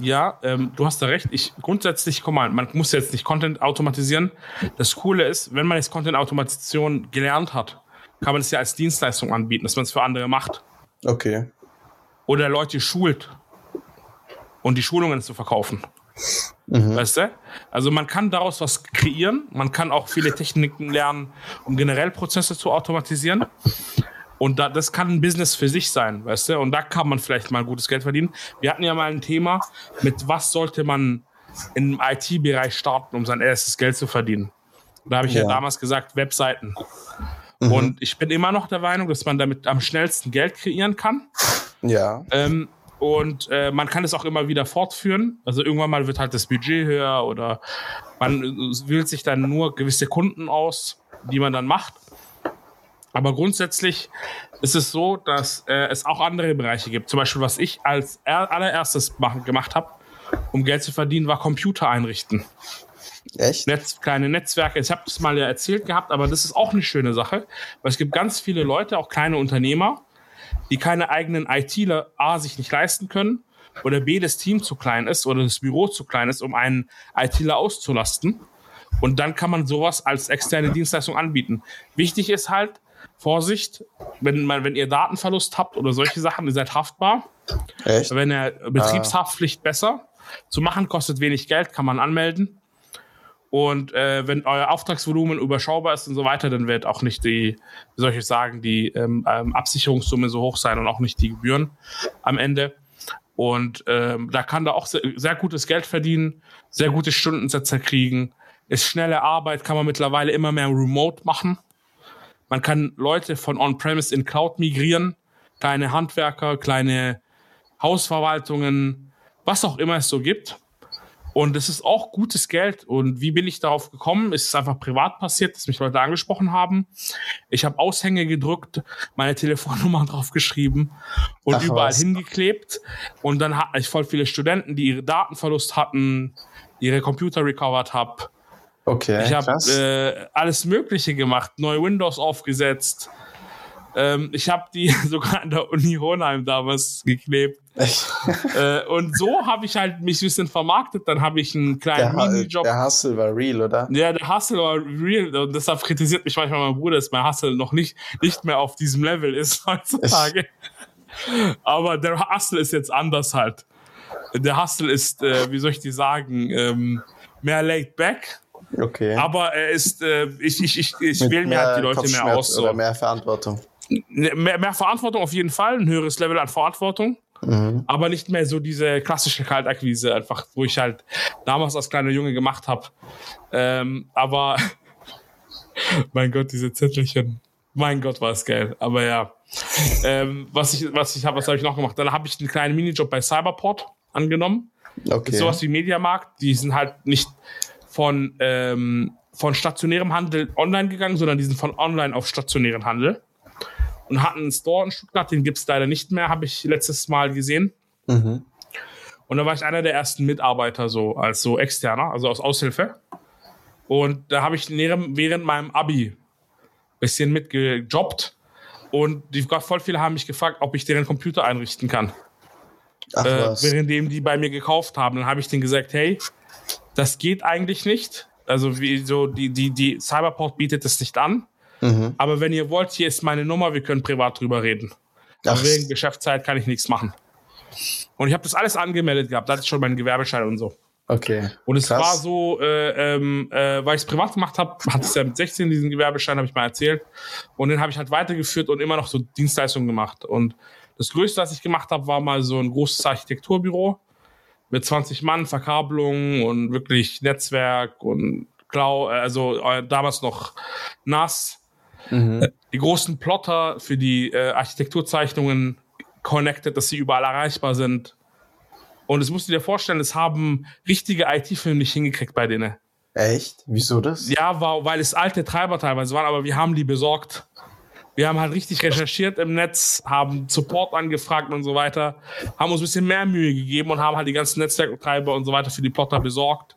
Ja, ähm, du hast da recht. Ich grundsätzlich, guck mal, man muss jetzt nicht Content automatisieren. Das Coole ist, wenn man jetzt Content-Automatisation gelernt hat, kann man es ja als Dienstleistung anbieten, dass man es für andere macht. Okay. Oder Leute schult und die Schulungen zu verkaufen. Mhm. Weißt du? Also man kann daraus was kreieren, man kann auch viele Techniken lernen, um generell Prozesse zu automatisieren. Und da, das kann ein Business für sich sein, weißt du? Und da kann man vielleicht mal gutes Geld verdienen. Wir hatten ja mal ein Thema, mit was sollte man im IT-Bereich starten, um sein erstes Geld zu verdienen. Da habe ich ja. ja. damals gesagt, Webseiten. Mhm. Und ich bin immer noch der Meinung, dass man damit am schnellsten Geld kreieren kann. Ja. Ähm, und äh, man kann es auch immer wieder fortführen. Also irgendwann mal wird halt das Budget höher oder man wählt sich dann nur gewisse Kunden aus, die man dann macht. Aber grundsätzlich ist es so, dass äh, es auch andere Bereiche gibt. Zum Beispiel, was ich als allererstes machen, gemacht habe, um Geld zu verdienen, war Computer einrichten. Echt? Netz, kleine Netzwerke. Ich habe das mal ja erzählt gehabt, aber das ist auch eine schöne Sache, weil es gibt ganz viele Leute, auch kleine Unternehmer, die keine eigenen ITler A sich nicht leisten können oder B das Team zu klein ist oder das Büro zu klein ist, um einen ITler auszulasten. Und dann kann man sowas als externe Dienstleistung anbieten. Wichtig ist halt, Vorsicht, wenn, man, wenn ihr Datenverlust habt oder solche Sachen, ihr seid haftbar. Echt? Wenn ihr Betriebshaftpflicht besser zu machen, kostet wenig Geld, kann man anmelden. Und äh, wenn euer Auftragsvolumen überschaubar ist und so weiter, dann wird auch nicht die, wie soll ich sagen, die ähm, ähm, Absicherungssumme so hoch sein und auch nicht die Gebühren am Ende. Und ähm, da kann da auch sehr, sehr gutes Geld verdienen, sehr gute Stundensätze kriegen. Ist schnelle Arbeit, kann man mittlerweile immer mehr remote machen. Man kann Leute von On-Premise in Cloud migrieren, kleine Handwerker, kleine Hausverwaltungen, was auch immer es so gibt. Und es ist auch gutes Geld. Und wie bin ich darauf gekommen? Es ist einfach privat passiert, dass mich Leute angesprochen haben. Ich habe Aushänge gedrückt, meine Telefonnummer draufgeschrieben und Ach, überall was? hingeklebt. Und dann hatte ich voll viele Studenten, die ihre Datenverlust hatten, ihre Computer recovered haben. Okay. Ich habe äh, alles Mögliche gemacht, neue Windows aufgesetzt, ähm, ich habe die sogar an der Uni Hohenheim damals geklebt. äh, und so habe ich halt mich ein bisschen vermarktet. Dann habe ich einen kleinen der, Minijob. Der Hustle war real, oder? Ja, der Hustle war real. Und deshalb kritisiert mich manchmal mein Bruder, dass mein Hustle noch nicht, nicht mehr auf diesem Level ist heutzutage. Aber der Hustle ist jetzt anders halt. Der Hustle ist, äh, wie soll ich die sagen, ähm, mehr laid back. Okay. Aber er ist, äh, ich, ich, ich, ich wähle mir halt die Leute mehr aus. So. Oder mehr Verantwortung. Ne, mehr, mehr Verantwortung auf jeden Fall, ein höheres Level an Verantwortung. Mhm. Aber nicht mehr so diese klassische Kaltakquise, einfach, wo ich halt damals als kleiner Junge gemacht habe. Ähm, aber mein Gott, diese Zettelchen. Mein Gott, war es geil. Aber ja. Ähm, was ich, was ich habe, was habe ich noch gemacht? Dann habe ich einen kleinen Minijob bei Cyberport angenommen. Okay. sowas wie Mediamarkt. Die sind halt nicht von, ähm, von stationärem Handel online gegangen, sondern die sind von online auf stationären Handel und hatten einen Store in Stuttgart, den gibt es leider nicht mehr, habe ich letztes Mal gesehen. Mhm. Und da war ich einer der ersten Mitarbeiter, so als so externer, also aus Aushilfe. Und da habe ich während meinem Abi bisschen mitgejobbt. Und die voll viele haben mich gefragt, ob ich deren Computer einrichten kann. Ach, äh, währenddem die bei mir gekauft haben. Dann habe ich denen gesagt, hey, das geht eigentlich nicht. Also wie so die, die, die Cyberport bietet es nicht an. Mhm. Aber wenn ihr wollt, hier ist meine Nummer, wir können privat drüber reden. Ach. Aber wegen Geschäftszeit kann ich nichts machen. Und ich habe das alles angemeldet gehabt, da hatte ich schon meinen Gewerbeschein und so. Okay. Und es Krass. war so, äh, ähm, äh, weil ich es privat gemacht habe, hatte ich ja mit 16 diesen Gewerbeschein, habe ich mal erzählt. Und den habe ich halt weitergeführt und immer noch so Dienstleistungen gemacht. Und das Größte, was ich gemacht habe, war mal so ein großes Architekturbüro mit 20 Mann, Verkabelung und wirklich Netzwerk und Klau, also äh, damals noch NAS Mhm. Die großen Plotter für die äh, Architekturzeichnungen connected, dass sie überall erreichbar sind. Und es musst du dir vorstellen, es haben richtige IT-Filme nicht hingekriegt bei denen. Echt? Wieso das? Ja, war, weil es alte Treiber teilweise waren, aber wir haben die besorgt. Wir haben halt richtig recherchiert im Netz, haben Support angefragt und so weiter, haben uns ein bisschen mehr Mühe gegeben und haben halt die ganzen Netzwerktreiber und so weiter für die Plotter besorgt.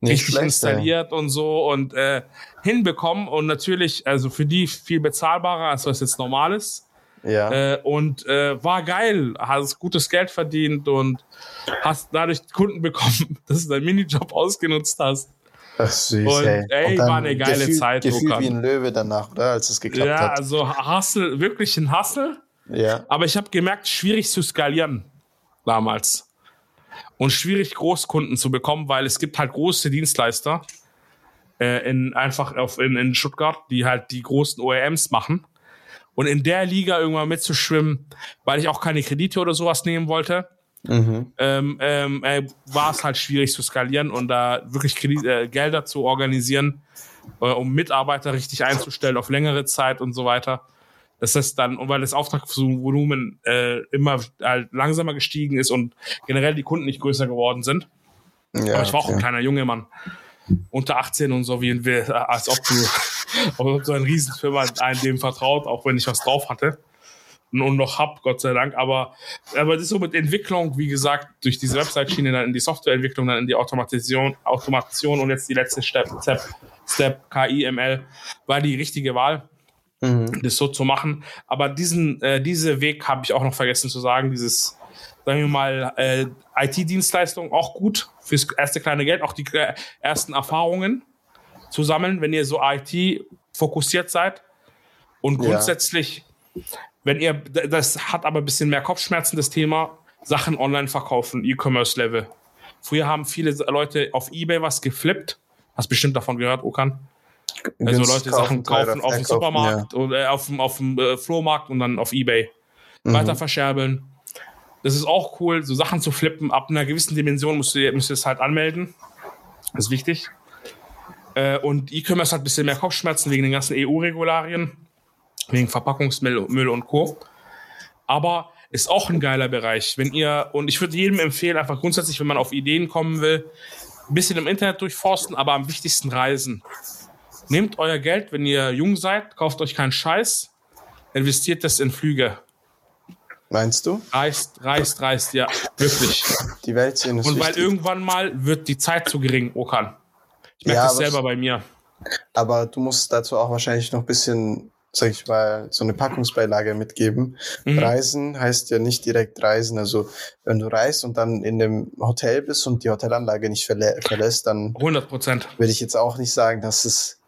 Nicht richtig schlecht, installiert ey. und so und äh, hinbekommen und natürlich, also für die viel bezahlbarer, als was jetzt normal ist. Ja. Äh, und äh, war geil, hast gutes Geld verdient und hast dadurch Kunden bekommen, dass du deinen Minijob ausgenutzt hast. Ach süß, und, ey. ey war eine geile gefühl, Zeit. Gefühlt wie ein Löwe danach, oder? Als es geklappt ja, hat. Ja, also Hustle, wirklich ein Hustle. Ja. Aber ich habe gemerkt, schwierig zu skalieren damals. Und schwierig Großkunden zu bekommen, weil es gibt halt große Dienstleister äh, in einfach auf, in, in Stuttgart, die halt die großen OEMs machen. Und in der Liga irgendwann mitzuschwimmen, weil ich auch keine Kredite oder sowas nehmen wollte, mhm. ähm, ähm, äh, war es halt schwierig zu skalieren und da wirklich Kredit, äh, Gelder zu organisieren, äh, um Mitarbeiter richtig einzustellen auf längere Zeit und so weiter. Das heißt dann, und weil das Auftragsvolumen äh, immer halt langsamer gestiegen ist und generell die Kunden nicht größer geworden sind. Ja, Aber ich war auch okay. ein kleiner Junge Mann. Unter 18 und so, wie in, als ob du, als ob so ein Riesenfirma einem dem vertraut, auch wenn ich was drauf hatte und noch hab, Gott sei Dank. Aber, aber das ist so mit Entwicklung, wie gesagt, durch diese Website-Schiene dann in die Softwareentwicklung, dann in die Automatisation, Automation und jetzt die letzte Step, Step, Step KI, ML, war die richtige Wahl. Mhm. das so zu machen. Aber diesen, äh, diese Weg habe ich auch noch vergessen zu sagen. Dieses, sagen wir mal, äh, IT-Dienstleistung auch gut fürs erste kleine Geld, auch die äh, ersten Erfahrungen zu sammeln, wenn ihr so IT fokussiert seid. Und grundsätzlich ja wenn ihr, das hat aber ein bisschen mehr Kopfschmerzen, das Thema, Sachen online verkaufen, E-Commerce-Level. Früher haben viele Leute auf Ebay was geflippt. Hast bestimmt davon gehört, Okan? Also Leute Sachen kaufen auf dem Supermarkt ja. oder äh, auf dem, auf dem äh, Flohmarkt und dann auf Ebay. Mhm. Weiter verscherbeln. Das ist auch cool, so Sachen zu flippen. Ab einer gewissen Dimension musst du, musst du es halt anmelden. Das ist wichtig. Äh, und E-Commerce hat ein bisschen mehr Kopfschmerzen wegen den ganzen EU-Regularien wegen Verpackungsmüll Müll und Co. Aber ist auch ein geiler Bereich. Wenn ihr, und ich würde jedem empfehlen, einfach grundsätzlich, wenn man auf Ideen kommen will, ein bisschen im Internet durchforsten, aber am wichtigsten reisen. Nehmt euer Geld, wenn ihr jung seid, kauft euch keinen Scheiß, investiert das in Flüge. Meinst du? Reist, reist, reist, ja, wirklich. Die Welt sehen ist Und weil wichtig. irgendwann mal wird die Zeit zu gering, Okan. Ich merke ja, das selber bei mir. Aber du musst dazu auch wahrscheinlich noch ein bisschen sag ich mal, so eine Packungsbeilage mitgeben. Mhm. Reisen heißt ja nicht direkt reisen. Also wenn du reist und dann in dem Hotel bist und die Hotelanlage nicht verlä verlässt, dann 100 Prozent. Würde ich jetzt auch nicht sagen, dass es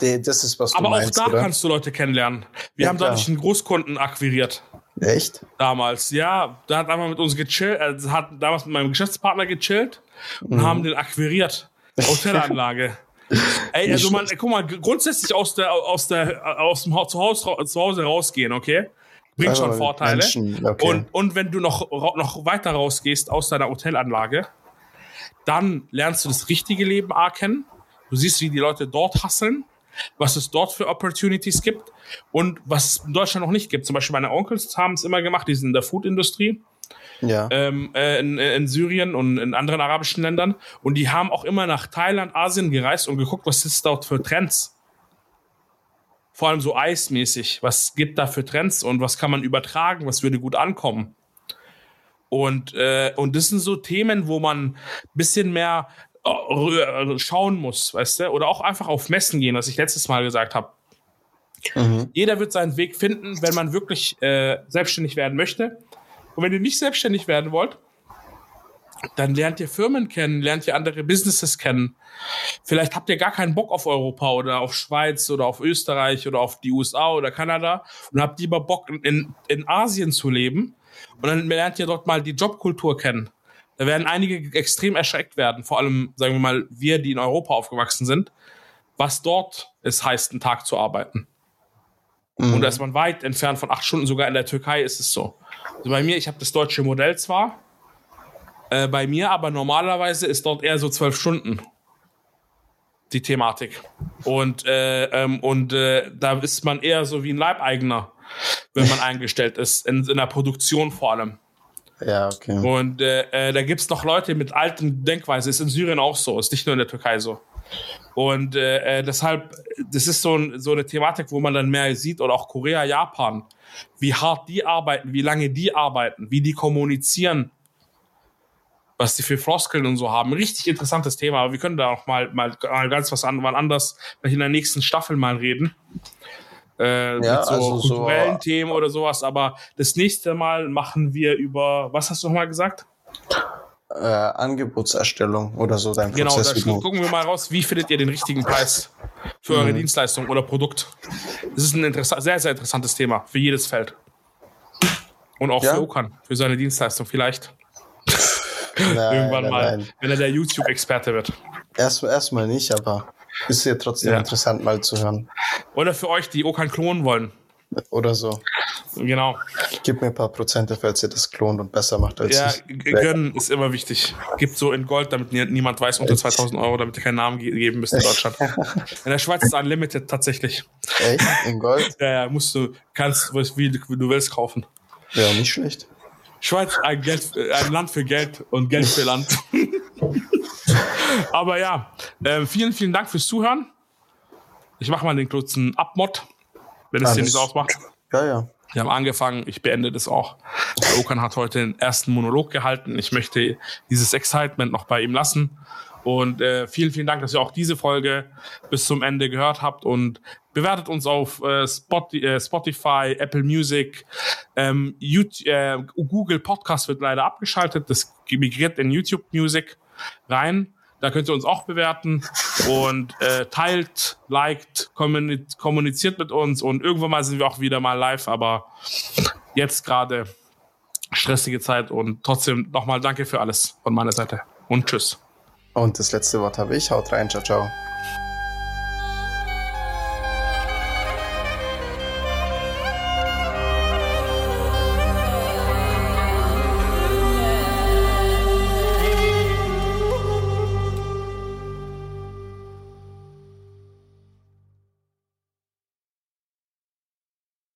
das ist, was du Aber meinst, auch da oder? kannst du Leute kennenlernen. Wir ja, haben dadurch einen Großkunden akquiriert. Echt? Damals, ja. Da hat einmal mit uns gechillt, äh, hat damals mit meinem Geschäftspartner gechillt und mhm. haben den akquiriert. Hotelanlage. Ey, also man, guck mal, grundsätzlich aus der, aus der, aus dem zu Hause, zu Hause rausgehen, okay? Bringt schon Vorteile. okay. Und, und wenn du noch, noch weiter rausgehst aus deiner Hotelanlage, dann lernst du das richtige Leben A kennen. Du siehst, wie die Leute dort hasseln, was es dort für Opportunities gibt und was es in Deutschland noch nicht gibt. Zum Beispiel meine Onkels haben es immer gemacht, die sind in der Food-Industrie ja. ähm, äh, in, in Syrien und in anderen arabischen Ländern. Und die haben auch immer nach Thailand, Asien gereist und geguckt, was ist dort für Trends. Vor allem so eismäßig. Was gibt da für Trends und was kann man übertragen? Was würde gut ankommen? Und, äh, und das sind so Themen, wo man ein bisschen mehr äh, schauen muss, weißt du? Oder auch einfach auf Messen gehen, was ich letztes Mal gesagt habe. Mhm. Jeder wird seinen Weg finden, wenn man wirklich äh, selbstständig werden möchte. Und wenn ihr nicht selbstständig werden wollt, dann lernt ihr Firmen kennen, lernt ihr andere Businesses kennen. Vielleicht habt ihr gar keinen Bock auf Europa oder auf Schweiz oder auf Österreich oder auf die USA oder Kanada und habt lieber Bock in, in Asien zu leben. Und dann lernt ihr dort mal die Jobkultur kennen. Da werden einige extrem erschreckt werden, vor allem, sagen wir mal, wir, die in Europa aufgewachsen sind, was dort es heißt, einen Tag zu arbeiten. Mhm. Und da ist man weit entfernt von acht Stunden, sogar in der Türkei ist es so. Also bei mir, ich habe das deutsche Modell zwar, äh, bei mir aber normalerweise ist dort eher so zwölf Stunden die Thematik. Und, äh, ähm, und äh, da ist man eher so wie ein Leibeigener, wenn man eingestellt ist, in, in der Produktion vor allem. Ja, okay. Und äh, äh, da gibt's noch Leute mit alten Denkweise. Ist in Syrien auch so, ist nicht nur in der Türkei so. Und äh, äh, deshalb, das ist so, ein, so eine Thematik, wo man dann mehr sieht, oder auch Korea, Japan, wie hart die arbeiten, wie lange die arbeiten, wie die kommunizieren, was die für Floskeln und so haben. Richtig interessantes Thema, aber wir können da auch mal, mal, mal ganz was an, mal anders, vielleicht in der nächsten Staffel mal reden. Äh, ja, mit so also kulturellen so, Themen oder sowas, aber das nächste Mal machen wir über, was hast du nochmal gesagt? äh, Angebotserstellung oder so dein genau, Prozess. Genau, da gucken wir mal raus, wie findet ihr den richtigen Preis für eure mhm. Dienstleistung oder Produkt. Das ist ein sehr, sehr interessantes Thema für jedes Feld. Und auch ja? für Okan, für seine Dienstleistung vielleicht. Nein, Irgendwann nein, mal, nein. wenn er der YouTube-Experte wird. Erstmal erst nicht, aber ist ja trotzdem ja. interessant mal zu hören. Oder für euch, die Okan klonen wollen. Oder so. Genau. Gib mir ein paar Prozente, falls ihr das klont und besser macht als Ja, gönnen ist immer wichtig. Gibt so in Gold, damit niemand weiß, unter 2000 Euro, damit ihr keinen Namen geben müsst in Deutschland. in der Schweiz ist Unlimited tatsächlich. Echt? In Gold? ja, ja, musst du, kannst, wie du willst, kaufen. Ja, nicht schlecht. Schweiz, ein, Geld, ein Land für Geld und Geld für Land. Aber ja, äh, vielen, vielen Dank fürs Zuhören. Ich mache mal den kurzen Abmod wenn es dir nicht ausmacht. Ja, ja. Wir haben angefangen, ich beende das auch. Der Okan hat heute den ersten Monolog gehalten. Ich möchte dieses Excitement noch bei ihm lassen. Und äh, vielen, vielen Dank, dass ihr auch diese Folge bis zum Ende gehört habt und bewertet uns auf äh, Spotify, äh, Spotify, Apple Music, ähm, YouTube, äh, Google Podcast wird leider abgeschaltet. Das migriert in YouTube Music rein. Da könnt ihr uns auch bewerten und äh, teilt, liked, kommuniziert mit uns und irgendwann mal sind wir auch wieder mal live, aber jetzt gerade stressige Zeit und trotzdem nochmal danke für alles von meiner Seite und tschüss. Und das letzte Wort habe ich. Haut rein. Ciao, ciao.